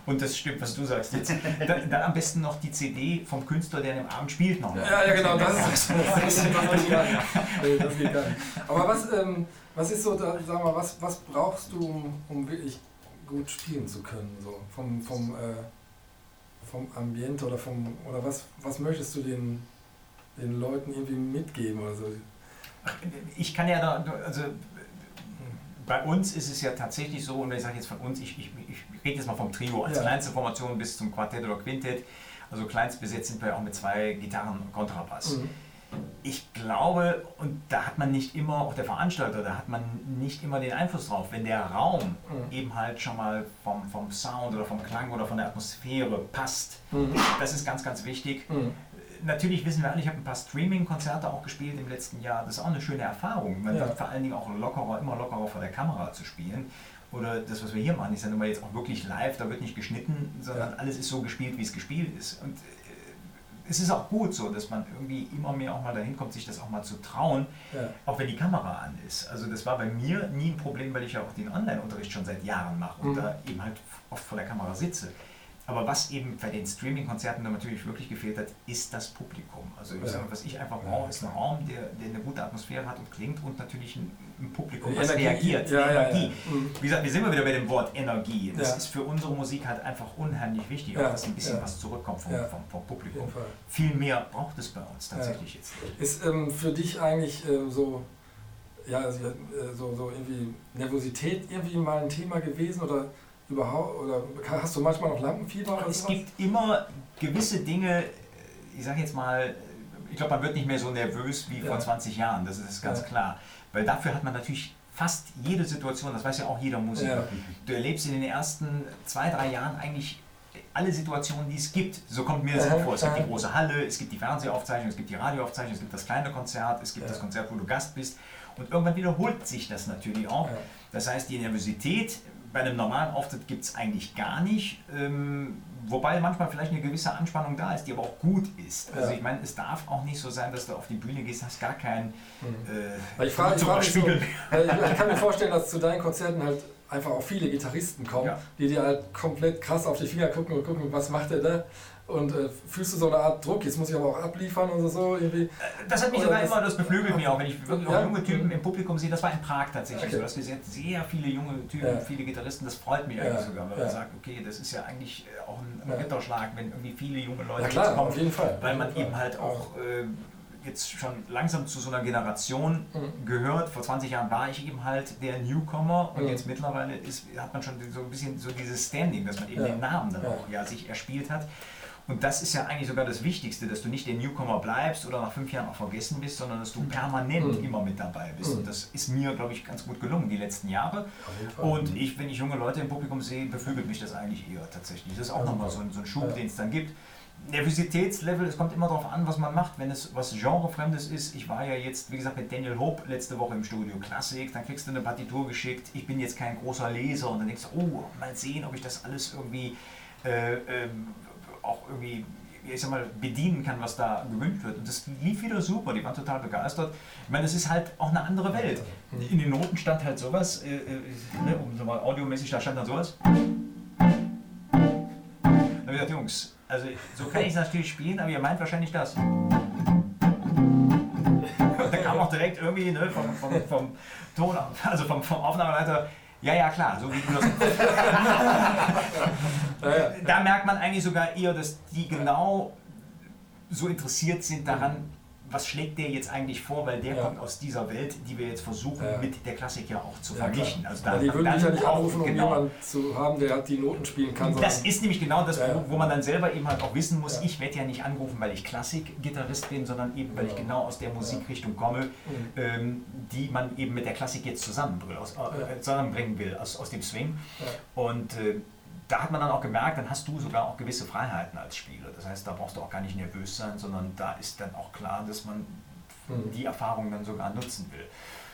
Und das stimmt, was du sagst jetzt. [LAUGHS] Dann, dann am besten noch die CD vom Künstler, der an dem Abend spielt, noch. Ja, ja, genau, das, [LAUGHS] das, das, das geht gar nicht. Aber was, ähm, was ist so, da, sag mal, was, was brauchst du, um, um wirklich gut spielen zu können? So vom, vom, äh, vom Ambiente oder vom oder was, was möchtest du den, den Leuten irgendwie mitgeben oder so? Ich kann ja da, also bei uns ist es ja tatsächlich so, und wenn ich sage jetzt von uns, ich, ich, ich rede jetzt mal vom Trio als Ja. kleinste Formation bis zum Quartett oder Quintett. Also kleinstbesetzt sind wir auch mit zwei Gitarren und Kontrabass. Mhm. Ich glaube, und da hat man nicht immer, auch der Veranstalter, da hat man nicht immer den Einfluss drauf, wenn der Raum Mhm. eben halt schon mal vom, vom Sound oder vom Klang oder von der Atmosphäre passt. Mhm. Das ist ganz, ganz wichtig. Natürlich wissen wir alle, ich habe ein paar Streaming-Konzerte auch gespielt im letzten Jahr. Das ist auch eine schöne Erfahrung. Man Ja. wird vor allen Dingen auch lockerer, immer lockerer vor der Kamera zu spielen. Oder das, was wir hier machen, ist ja nun mal jetzt auch wirklich live, da wird nicht geschnitten, sondern Ja. alles ist so gespielt, wie es gespielt ist. Und äh, es ist auch gut so, dass man irgendwie immer mehr auch mal dahin kommt, sich das auch mal zu trauen, Ja. auch wenn die Kamera an ist. Also das war bei mir nie ein Problem, weil ich ja auch den Online-Unterricht schon seit Jahren mache und Mhm. da eben halt oft vor der Kamera sitze. Aber was eben bei den Streaming-Konzerten dann natürlich wirklich gefehlt hat, ist das Publikum. Also ich Ja. mal, was ich einfach brauche, ist ein. Raum, der, der eine gute Atmosphäre hat und klingt und natürlich ein, ein Publikum, Energie, reagiert. ja, die ja. Energie. Mhm. Wie gesagt, wir sind immer wieder bei dem Wort Energie. Das ist für unsere Musik halt einfach unheimlich wichtig, auch dass ein bisschen was zurückkommt vom, vom, vom Publikum. Viel mehr braucht es bei uns tatsächlich jetzt. Ist ähm, für dich eigentlich ähm, so, ja, also, äh, so, so irgendwie Nervosität irgendwie mal ein Thema gewesen oder überhaupt, oder hast du manchmal noch Lampenfieber oder Es sowas? gibt immer gewisse Dinge, ich sage jetzt mal, ich glaube, man wird nicht mehr so nervös wie Ja. vor 20 Jahren, das ist ganz Ja. klar. Weil dafür hat man natürlich fast jede Situation, das weiß ja auch jeder Musiker. Ja. Du erlebst in den ersten zwei, drei Jahren eigentlich alle Situationen, die es gibt. So kommt mir das auch vor. Es gibt die große Halle, es gibt die Fernsehaufzeichnung, es gibt die Radioaufzeichnung, es gibt das kleine Konzert, es gibt Ja. das Konzert, wo du Gast bist. Und irgendwann wiederholt sich das natürlich auch. Ja. Das heißt, die Nervosität bei einem normalen Auftritt gibt es eigentlich gar nicht. Ähm, wobei manchmal vielleicht eine gewisse Anspannung da ist, die aber auch gut ist. Also Ja. ich meine, es darf auch nicht so sein, dass du auf die Bühne gehst, hast gar keinen Mhm. äh, ich frage ich frag mich so, ich, kann mir vorstellen, dass zu deinen Konzerten halt einfach auch viele Gitarristen kommen, Ja. die dir halt komplett krass auf die Finger gucken und gucken, was macht der da? Und äh, fühlst du so eine Art Druck, jetzt muss ich aber auch abliefern und so irgendwie. Das hat mich sogar immer, das beflügelt mich auch, wenn ich wirklich Ja. auch junge Typen im Publikum sehe. Das war in Prag tatsächlich Okay. so. Das gesehen, sehr viele junge Typen, Ja. viele Gitarristen. Das freut mich Ja. eigentlich sogar, weil man sagt, okay, das ist ja eigentlich äh, auch ein, ein. Ritterschlag, wenn irgendwie viele junge Leute Ja klar, kommen. auf jeden Fall. weil man eben halt auch äh, jetzt schon langsam zu so einer Generation Mhm. gehört. Vor 20 Jahren war ich eben halt der Newcomer und Mhm. jetzt mittlerweile ist, hat man schon so ein bisschen so dieses Standing, dass man eben den Namen dann auch ja, sich erspielt hat. Und das ist ja eigentlich sogar das Wichtigste, dass du nicht der Newcomer bleibst oder nach fünf Jahren auch vergessen bist, sondern dass du permanent Mhm. immer mit dabei bist. Mhm. Und das ist mir, glaube ich, ganz gut gelungen die letzten Jahre. Und ich, wenn ich junge Leute im Publikum sehe, beflügelt mich das eigentlich eher tatsächlich. Das ist auch nochmal so ein, so ein Schub, Ja. den es dann gibt. Nervositätslevel, es kommt immer darauf an, was man macht. Wenn es was Genrefremdes ist, ich war ja jetzt, wie gesagt, mit Daniel Hope letzte Woche im Studio, Klassik, dann kriegst du eine Partitur geschickt. Ich bin jetzt kein großer Leser und dann denkst du, oh, mal sehen, ob ich das alles irgendwie äh, ähm, auch irgendwie ich sag mal, bedienen kann, was da gewünscht wird. Und das lief wieder super, die waren total begeistert. Ich meine, es ist halt auch eine andere Welt. In den Noten stand halt sowas, äh, äh, ne, um so mal audiomäßig, da stand dann sowas. Da habe ich gesagt, Jungs, also so kann ich es natürlich spielen, aber ihr meint wahrscheinlich das. Und da kam auch direkt irgendwie ne, vom, vom, vom Ton, also vom, vom Aufnahmeleiter, ja, ja, klar, so wie du das [LAUGHS] [LAUGHS] da merkt man eigentlich sogar eher, dass die genau so interessiert sind daran, was schlägt der jetzt eigentlich vor, weil der Ja. kommt aus dieser Welt, die wir jetzt versuchen Ja. mit der Klassik ja auch zu Ja, vergleichen. klar. Also Aber die würden dann dich ja nicht anrufen, um genau. jemanden zu haben, der die Noten spielen kann. Das ist nämlich genau das, wo, wo man dann selber eben halt auch wissen muss, ich werde ja nicht angerufen, weil ich Klassik-Gitarrist bin, sondern eben, weil ich Genau. aus der Musikrichtung komme, Mhm. ähm, die man eben mit der Klassik jetzt aus, äh, zusammenbringen will, aus, aus dem Swing. Und äh, da hat man dann auch gemerkt, dann hast du sogar auch gewisse Freiheiten als Spieler. Das heißt, da brauchst du auch gar nicht nervös sein, sondern da ist dann auch klar, dass man Mhm. die Erfahrung dann sogar nutzen will.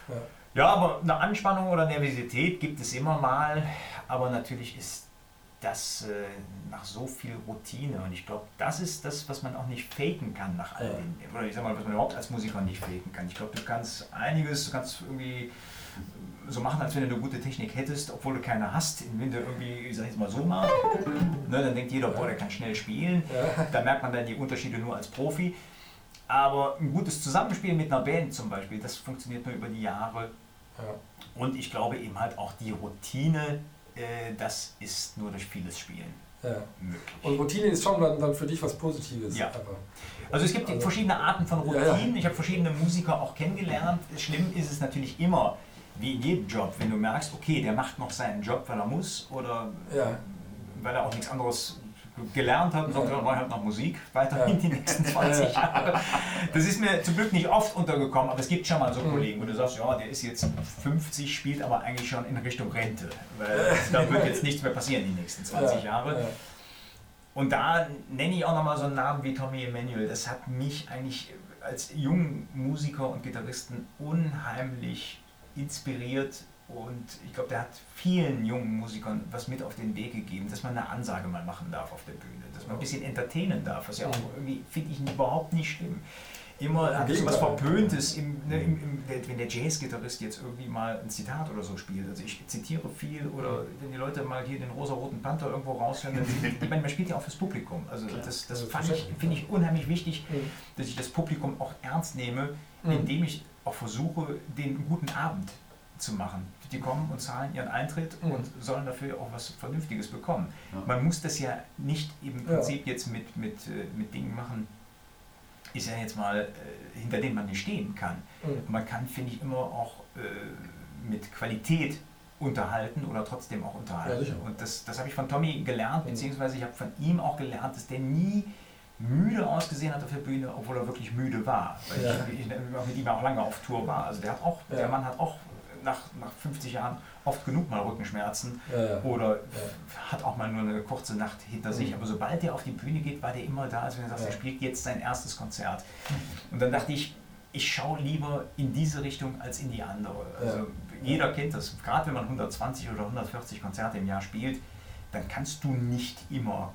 Ja. Ja, aber eine Anspannung oder Nervosität gibt es immer mal, aber natürlich ist das äh, nach so viel Routine und ich glaube, das ist das, was man auch nicht faken kann nach all den, oder ich sag mal, was man überhaupt als Musiker nicht faken kann. Ich glaube, du kannst einiges, du kannst irgendwie so machen, als wenn du eine gute Technik hättest, obwohl du keine hast. Wenn du irgendwie, ich sag jetzt mal so mal, ne, dann denkt jeder, boah, der kann schnell spielen. Da merkt man dann die Unterschiede nur als Profi. Aber ein gutes Zusammenspiel mit einer Band zum Beispiel, das funktioniert nur über die Jahre. Ja. Und ich glaube eben halt auch die Routine, äh, das ist nur durch vieles Spielen Ja. möglich. Und Routine ist schon dann, dann für dich was Positives. Ja. Aber, Also es gibt Also- verschiedene Arten von Ja, ja. Routinen. Ich habe verschiedene Musiker auch kennengelernt. Schlimm ist es natürlich immer, wie in jedem Job, wenn du merkst, okay, der macht noch seinen Job, weil er muss oder Ja. weil er auch nichts anderes gelernt hat und sagt, Ja. ja, mach halt noch Musik weiterhin Ja. die nächsten [LAUGHS] 20 Jahre. Das ist mir zum Glück nicht oft untergekommen, aber es gibt schon mal so Mhm. Kollegen, wo du sagst, ja, der ist jetzt 50, spielt aber eigentlich schon in Richtung Rente, weil [LAUGHS] da wird jetzt nichts mehr passieren die nächsten 20 ja. Jahre. Ja. Und da nenne ich auch nochmal so einen Namen wie Tommy Emmanuel. Das hat mich eigentlich als jungen Musiker und Gitarristen unheimlich inspiriert. Und ich glaube, der hat vielen jungen Musikern was mit auf den Weg gegeben, dass man eine Ansage mal machen darf auf der Bühne, dass man ein bisschen entertainen darf, was ja auch irgendwie, finde ich, überhaupt nicht schlimm. Immer Im hat was. Verpöntes, im, ne, im, im, wenn der Jazzgitarrist jetzt irgendwie mal ein Zitat oder so spielt. Also ich zitiere viel oder wenn die Leute mal hier den rosa-roten Panther irgendwo raushören, dann, [LAUGHS] ich meine, man spielt ja auch fürs Publikum. Also das, das verständlich. finde ich unheimlich wichtig, Mhm. dass ich das Publikum auch ernst nehme, Mhm. indem ich auch versuche, den guten Abend zu machen. Die kommen und zahlen ihren Eintritt Mhm. und sollen dafür auch was Vernünftiges bekommen. Ja. Man muss das ja nicht im Ja. Prinzip jetzt mit, mit, äh, mit Dingen machen, ist ja jetzt mal, äh, hinter denen man nicht stehen kann. Mhm. Man kann, finde ich, immer auch äh, mit Qualität unterhalten oder trotzdem auch Ja, unterhalten. sicher. und das, das habe ich von Tommy gelernt, Mhm. beziehungsweise ich habe von ihm auch gelernt, dass der nie müde ausgesehen hat auf der Bühne, obwohl er wirklich müde war. Weil Ja. ich, ich mit ihm auch lange auf Tour war. Also der hat auch, Ja. der Mann hat auch nach, nach 50 Jahren oft genug mal Rückenschmerzen Ja, oder hat auch mal nur eine kurze Nacht hinter sich. Mhm. Aber sobald er auf die Bühne geht, war der immer da, als wenn er sagt, er spielt jetzt sein erstes Konzert. Und dann dachte ich, ich schaue lieber in diese Richtung als in die andere. Also jeder kennt das. Gerade wenn man 120 oder 140 Konzerte im Jahr spielt, dann kannst du nicht immer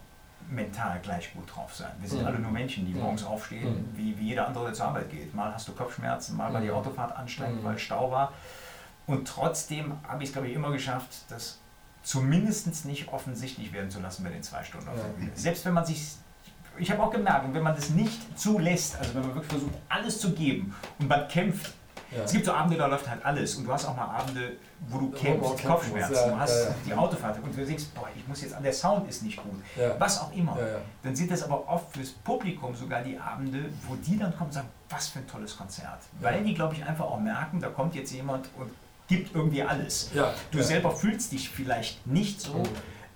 mental gleich gut drauf sein. Wir sind Mhm. alle nur Menschen, die Mhm. morgens aufstehen, Mhm. wie, wie jeder andere, der zur Arbeit geht. Mal hast du Kopfschmerzen, mal war die. Autofahrt anstrengend, weil Stau war. Und trotzdem habe ich es, glaube ich, immer geschafft, das zumindest nicht offensichtlich werden zu lassen bei den zwei Stunden Ja. Selbst wenn man sich, ich habe auch gemerkt, wenn man das nicht zulässt, also wenn man wirklich versucht, alles zu geben und man kämpft, Ja. es gibt so Abende, da läuft halt alles und du hast auch mal Abende, wo du kämpfst, kämpfen Kopfschmerzen, ja, du hast ja, die Autofahrt und du denkst, boah, ich muss jetzt an, der Sound ist nicht gut, was auch immer. Dann sind das aber oft fürs Publikum sogar die Abende, wo die dann kommen und sagen, was für ein tolles Konzert. Weil die, glaube ich, einfach auch merken, da kommt jetzt jemand und gibt irgendwie alles. Du selber fühlst dich vielleicht nicht so, Mhm.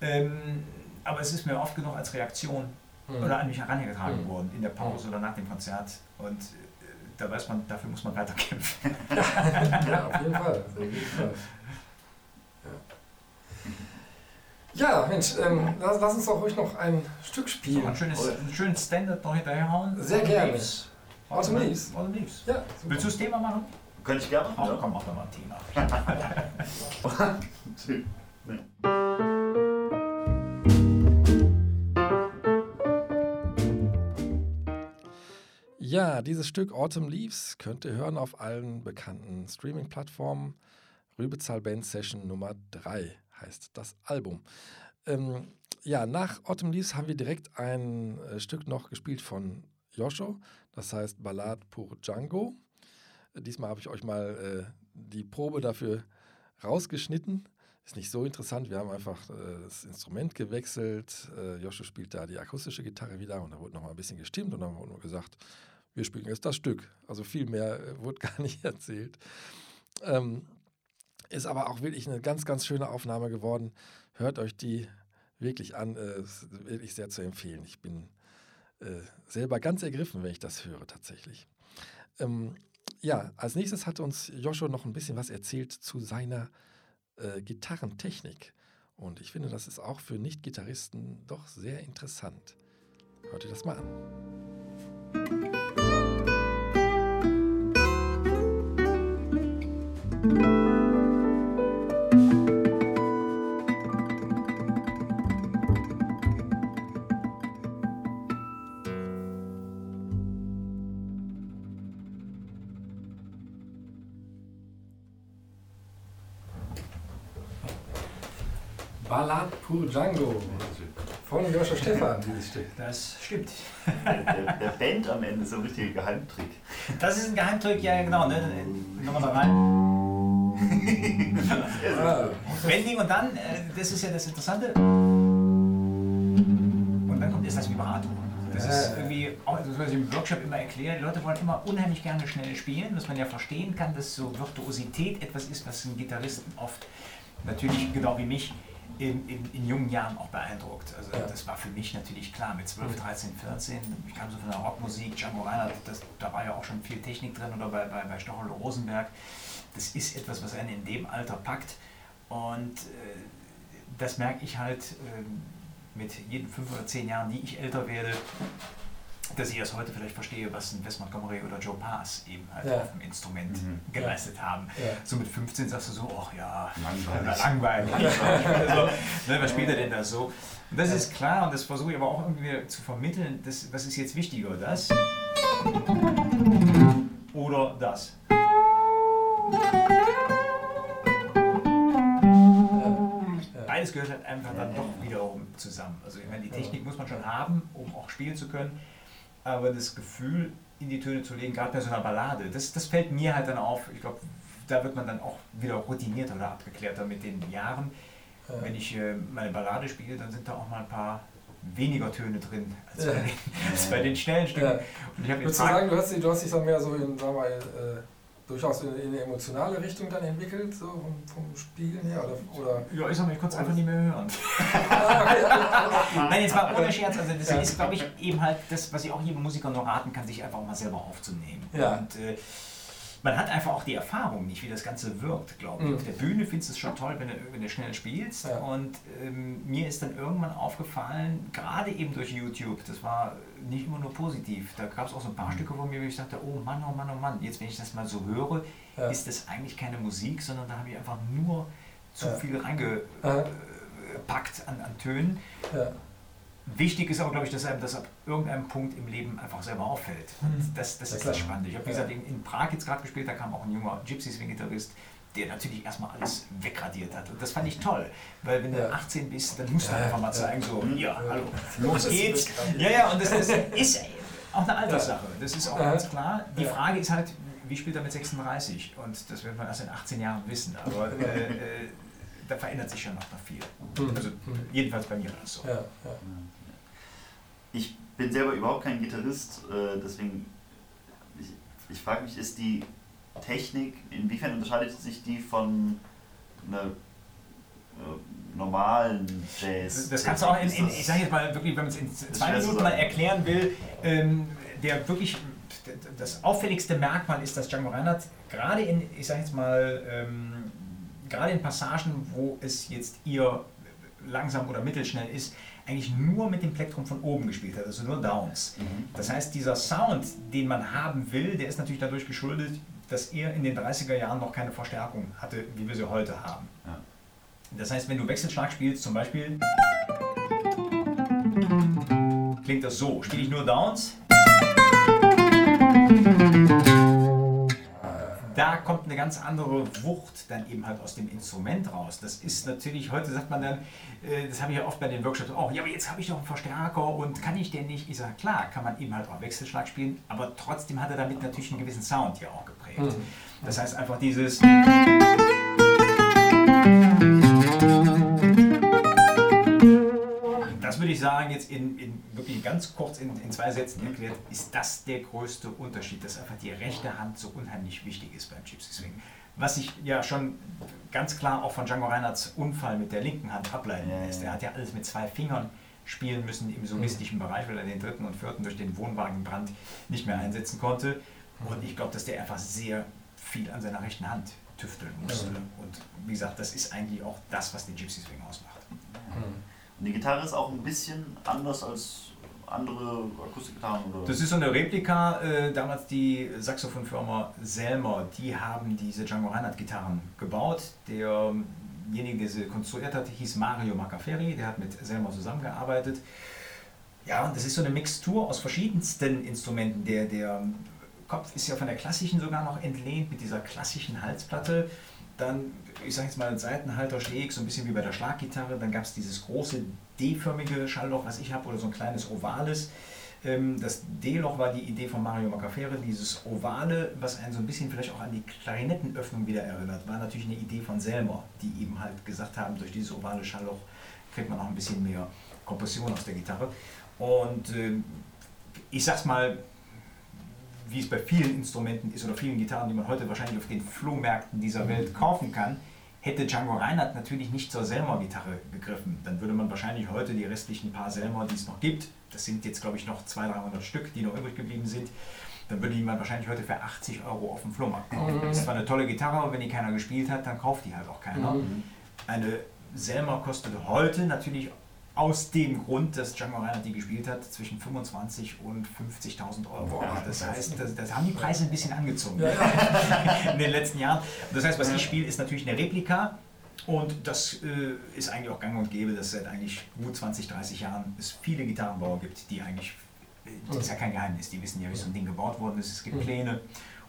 ähm, aber es ist mir oft genug als Reaktion Mhm. oder an mich herangetragen Mhm. worden in der Pause oder nach dem Konzert. Und äh, da weiß man, dafür muss man weiter kämpfen. [LAUGHS] Ja, auf jeden Fall. Auf jeden Fall. Ja, ja Mensch, ähm, lass, lass uns doch ruhig noch ein Stück So, spielen. ein schönes, einen schönen Standard noch hinterherhauen. Sehr Autumn gerne. Leaves. Autumn Leaves. Autumn Leaves. Ja, super. Willst du das Thema machen? Kann ich gerne Ach, machen? komm, mach doch mal ein Thema. [LAUGHS] [LAUGHS] Ja. Dieses Stück Autumn Leaves könnt ihr hören auf allen bekannten Streaming-Plattformen. Rübezahl Band Session Nummer 3 heißt das Album. Ähm, ja, nach Autumn Leaves haben wir direkt ein äh, Stück noch gespielt von Yosho, das heißt Ballade pour Django. Äh, Diesmal habe ich euch mal äh, die Probe dafür rausgeschnitten. Ist nicht so interessant, wir haben einfach äh, das Instrument gewechselt. Äh, Joscho spielt da die akustische Gitarre wieder und da wurde noch mal ein bisschen gestimmt und dann wurde nur gesagt, wir spielen jetzt das Stück. Also viel mehr äh, wurde [LAUGHS] gar nicht erzählt. Ähm, ist aber auch wirklich eine ganz, ganz schöne Aufnahme geworden. Hört euch die wirklich an, äh, ist wirklich sehr zu empfehlen. Ich bin äh, selber ganz ergriffen, wenn ich das höre tatsächlich. Ähm, ja, als nächstes hat uns Joscho noch ein bisschen was erzählt zu seiner äh, Gitarrentechnik. Und ich finde, das ist auch für Nicht-Gitarristen doch sehr interessant. Hört ihr das mal an. Ballad pur Django von Joscha Stefan, dieses Stück. Das stimmt. Der, der Band am Ende ist so ein richtiger Geheimtrick. Das ist ein Geheimtrick, ja genau. Ne? Nochmal da rein. [LAUGHS] Ah, Bending und dann, äh, das ist ja das Interessante. Und dann kommt erst das Vibrato. Das ist irgendwie, auch das, was ich im Workshop immer erkläre, die Leute wollen immer unheimlich gerne schnell spielen, dass man ja verstehen kann, dass so Virtuosität etwas ist, was einen Gitarristen oft, natürlich genau wie mich, in, in, in jungen Jahren auch beeindruckt. Also Ja. das war für mich natürlich klar, mit 12, 13, 14, ich kam so von der Rockmusik, Django Reinhardt, das, da war ja auch schon viel Technik drin, oder bei, bei, bei Stochel Rosenberg. Das ist etwas, was einen in dem Alter packt und äh, das merke ich halt ähm, mit jeden fünf oder zehn Jahren, die ich älter werde, dass ich erst heute vielleicht verstehe, was ein Wes Montgomery oder Joe Pass eben halt Ja. auf dem Instrument Mhm. geleistet haben. Ja. So mit 15 sagst du so, ach ja, Langweilig. [LAUGHS] langweilig. also, ne, was spielt er denn da so? Und das ist klar und das versuche ich aber auch irgendwie zu vermitteln, das, was ist jetzt wichtiger, das oder das? Beides gehört halt einfach dann doch wiederum zusammen. Also ich meine, die Technik muss man schon haben, um auch spielen zu können, aber das Gefühl in die Töne zu legen, gerade bei so einer Ballade, das, das fällt mir halt dann auf. Ich glaube, da wird man dann auch wieder routinierter oder abgeklärter mit den Jahren. Ja. Wenn ich äh, meine Ballade spiele, dann sind da auch mal ein paar weniger Töne drin als, Ja. bei, den, als bei den schnellen Stücken. Ja. Und ich Würdest du sagen, du hast, dich- du hast dich dann mehr so in, wir, mal, äh, durchaus in, in eine emotionale Richtung dann entwickelt, so vom, vom Spielen her? Oder, oder? ja, ich soll mich kurz einfach nicht mehr hören. Ah. Nein, jetzt mal ohne Scherz. Also das Ja. ist, glaube ich, eben halt das, was ich auch jedem Musiker nur raten kann, sich einfach mal selber aufzunehmen. Ja. Und äh, man hat einfach auch die Erfahrung nicht, wie das Ganze wirkt, glaube ich. Mhm. Auf der Bühne findest du es schon toll, wenn du, wenn du schnell spielst. Ja. Und ähm, mir ist dann irgendwann aufgefallen, gerade eben durch YouTube, das war nicht immer nur positiv. Da gab es auch so ein Mhm. paar Stücke von mir, wo ich dachte, oh Mann, oh Mann, oh Mann. Jetzt, wenn ich das mal so höre, Ja. ist das eigentlich keine Musik, sondern da habe ich einfach nur zu Ja. viel reingepackt Aha. an, an Tönen. Ja. Wichtig ist auch, glaube ich, dass einem das ab irgendeinem Punkt im Leben einfach selber auffällt. Und Mhm. das, das Ja, ist das Spannende. Ich habe, wie Ja. gesagt, in, in Prag jetzt gerade gespielt, da kam auch ein junger Gypsy-Swing-Gitarrist, der natürlich erstmal alles wegradiert hat. Und das fand ich toll, weil wenn Ja. du 18 bist, dann musst du Ja, einfach mal ja. zeigen, so, Mhm. ja, Ja. hallo, los Das geht's. Ja, ja, und das, das ist auch eine Alterssache. Das ist auch Ja. ganz klar. Die Ja. Frage ist halt, wie spielt er mit 36? Und das wird man erst in 18 Jahren wissen. Aber Ja. äh, äh, da verändert sich schon noch viel. Mhm. Also Mhm. jedenfalls bei mir war das so. Ja, ja. Ich bin selber überhaupt kein Gitarrist, äh, deswegen, ich, ich frage mich, ist die Technik, inwiefern unterscheidet sich die von einer äh, normalen Jazz? Das kannst du auch in, in ich sage jetzt mal wirklich, wenn man es in zwei Minuten mal erklären will, ähm, der wirklich das auffälligste Merkmal ist, dass Django Reinhardt gerade in, ich sage jetzt mal, ähm, gerade in Passagen, wo es jetzt eher langsam oder mittelschnell ist, eigentlich nur mit dem Plektrum von oben gespielt hat, also nur Downs. Mhm. Das heißt, dieser Sound, den man haben will, der ist natürlich dadurch geschuldet, dass er in den 30er Jahren noch keine Verstärkung hatte, wie wir sie heute haben. Ja. Das heißt, wenn du Wechselschlag spielst, zum Beispiel, klingt das so. Spiele ich nur Downs, da kommt eine ganz andere Wucht dann eben halt aus dem Instrument raus. Das ist natürlich, heute sagt man dann, äh, das habe ich ja oft bei den Workshops, oh, ja, aber jetzt habe ich doch einen Verstärker und kann ich den nicht? Ich sage, klar, kann man eben halt auch Wechselschlag spielen, aber trotzdem hat er damit natürlich einen gewissen Sound ja auch geprägt. Mhm. Das heißt einfach dieses. Würde ich sagen, jetzt in, in wirklich ganz kurz in, in zwei Sätzen erklärt, ist das der größte Unterschied, dass einfach die rechte Hand so unheimlich wichtig ist beim Gypsy Swing. Was sich ja schon ganz klar auch von Django Reinhardts Unfall mit der linken Hand ableiten lässt. Er hat ja alles mit zwei Fingern spielen müssen im solistischen Bereich, weil er den dritten und vierten durch den Wohnwagenbrand nicht mehr einsetzen konnte. Und ich glaube, dass der einfach sehr viel an seiner rechten Hand tüfteln musste. Und wie gesagt, das ist eigentlich auch das, was den Gypsy Swing ausmacht. Mhm. Und die Gitarre ist auch ein bisschen anders als andere Akustikgitarren, oder? Das ist so eine Replika, äh, damals die Saxophonfirma Selmer, die haben diese Django Reinhardt Gitarren gebaut. Derjenige, der sie konstruiert hat, hieß Mario Macaferri, der hat mit Selmer zusammengearbeitet. Ja, und das ist so eine Mixtur aus verschiedensten Instrumenten. Der, der Kopf ist ja von der klassischen sogar noch entlehnt mit dieser klassischen Halsplatte. Dann, ich sage jetzt mal, Seitenhalter, Steg, so ein bisschen wie bei der Schlaggitarre. Dann gab es dieses große D-förmige Schallloch, was ich habe, oder so ein kleines ovales. Ähm, das D-Loch war die Idee von Mario Macafere, dieses ovale, was einen so ein bisschen vielleicht auch an die Klarinettenöffnung wieder erinnert, war natürlich eine Idee von Selmer, die eben halt gesagt haben, durch dieses ovale Schallloch kriegt man auch ein bisschen mehr Kompression aus der Gitarre. Und äh, ich sag's mal, wie es bei vielen Instrumenten ist oder vielen Gitarren, die man heute wahrscheinlich auf den Flohmärkten dieser Mhm. Welt kaufen kann, hätte Django Reinhardt natürlich nicht zur Selmer-Gitarre gegriffen. Dann würde man wahrscheinlich heute die restlichen paar Selmer, die es noch gibt, das sind jetzt glaube ich noch 200, 300 Stück, die noch übrig geblieben sind, dann würde die man wahrscheinlich heute für 80 Euro auf dem Flohmarkt kaufen. Mhm. Das ist zwar eine tolle Gitarre, aber wenn die keiner gespielt hat, dann kauft die halt auch keiner. Mhm. Eine Selmer kostet heute natürlich aus dem Grund, dass Django Reinhardt die gespielt hat, zwischen 25 und 50.000 Euro. Boah, das das heißt, das, das haben die Preise ein bisschen angezogen Ja, ja. [LAUGHS] in den letzten Jahren. Das heißt, was ich spiele, ist natürlich eine Replika. Und das äh, ist eigentlich auch gang und gäbe, dass es seit eigentlich gut 20, 30 Jahren es viele Gitarrenbauer gibt, die eigentlich, äh, das ist ja kein Geheimnis, die wissen ja, wie so ein Ding gebaut worden ist. Es gibt Mhm. Pläne.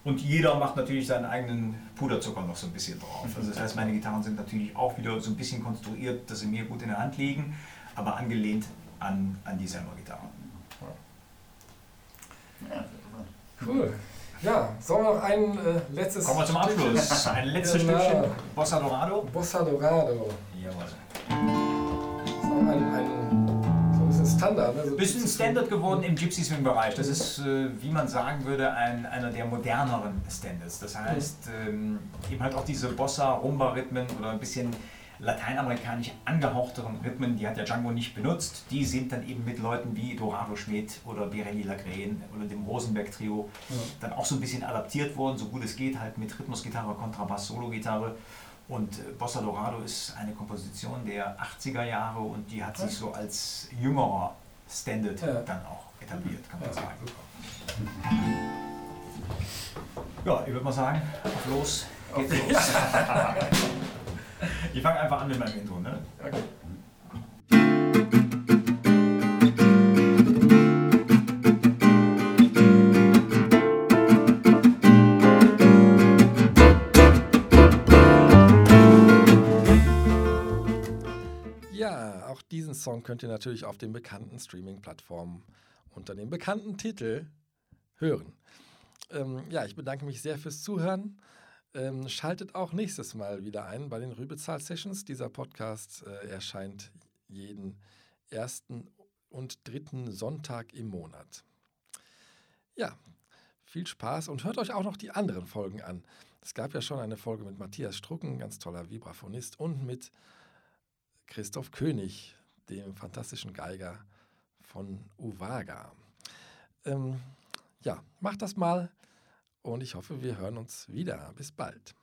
Und jeder macht natürlich seinen eigenen Puderzucker noch so ein bisschen drauf. Also das heißt, meine Gitarren sind natürlich auch wieder so ein bisschen konstruiert, dass sie mir gut in der Hand liegen, aber angelehnt an, an die Selmer-Gitarre. Ja. Cool. Ja, sollen wir noch ein äh, letztes Kommen wir zum? Abschluss. Ein letztes Genau. Stückchen. Bossa Dorado. Bossa Dorado. Jawohl. Das ist auch ein, ein, so ein bisschen Standard. Ne? So Bisschen Standard geworden im Gypsy Swing Bereich. Das ist, äh, wie man sagen würde, ein, einer der moderneren Standards. Das heißt, ähm, eben halt auch diese Bossa, Rumba-Rhythmen oder ein bisschen lateinamerikanisch angehauchteren Rhythmen, die hat der Django nicht benutzt. Die sind dann eben mit Leuten wie Dorado Schmidt oder Birelli Lagren oder dem Rosenberg Trio Ja. dann auch so ein bisschen adaptiert worden, so gut es geht, halt mit Rhythmusgitarre, Kontrabass, Solo-Gitarre. Und äh, Bossa Dorado ist eine Komposition der 80er Jahre und die hat sich so als jüngerer Standard Ja. dann auch etabliert, kann man Ja, sagen. Ja, ich würde mal sagen, auf los [LAUGHS] geht's los. [LAUGHS] [LAUGHS] ich fange einfach an mit meinem Intro, ne? Okay. Ja, auch diesen Song könnt ihr natürlich auf den bekannten Streaming-Plattformen unter dem bekannten Titel hören. Ähm, ja, ich bedanke mich sehr fürs Zuhören. Ähm, schaltet auch nächstes Mal wieder ein bei den Rübezahl Sessions. Dieser Podcast äh, erscheint jeden ersten und dritten Sonntag im Monat. Ja, viel Spaß und hört euch auch noch die anderen Folgen an. Es gab ja schon eine Folge mit Matthias Strucken, ganz toller Vibraphonist, und mit Christoph König, dem fantastischen Geiger von Uvaga. Ähm, ja, macht das mal und ich hoffe, wir hören uns wieder. Bis bald.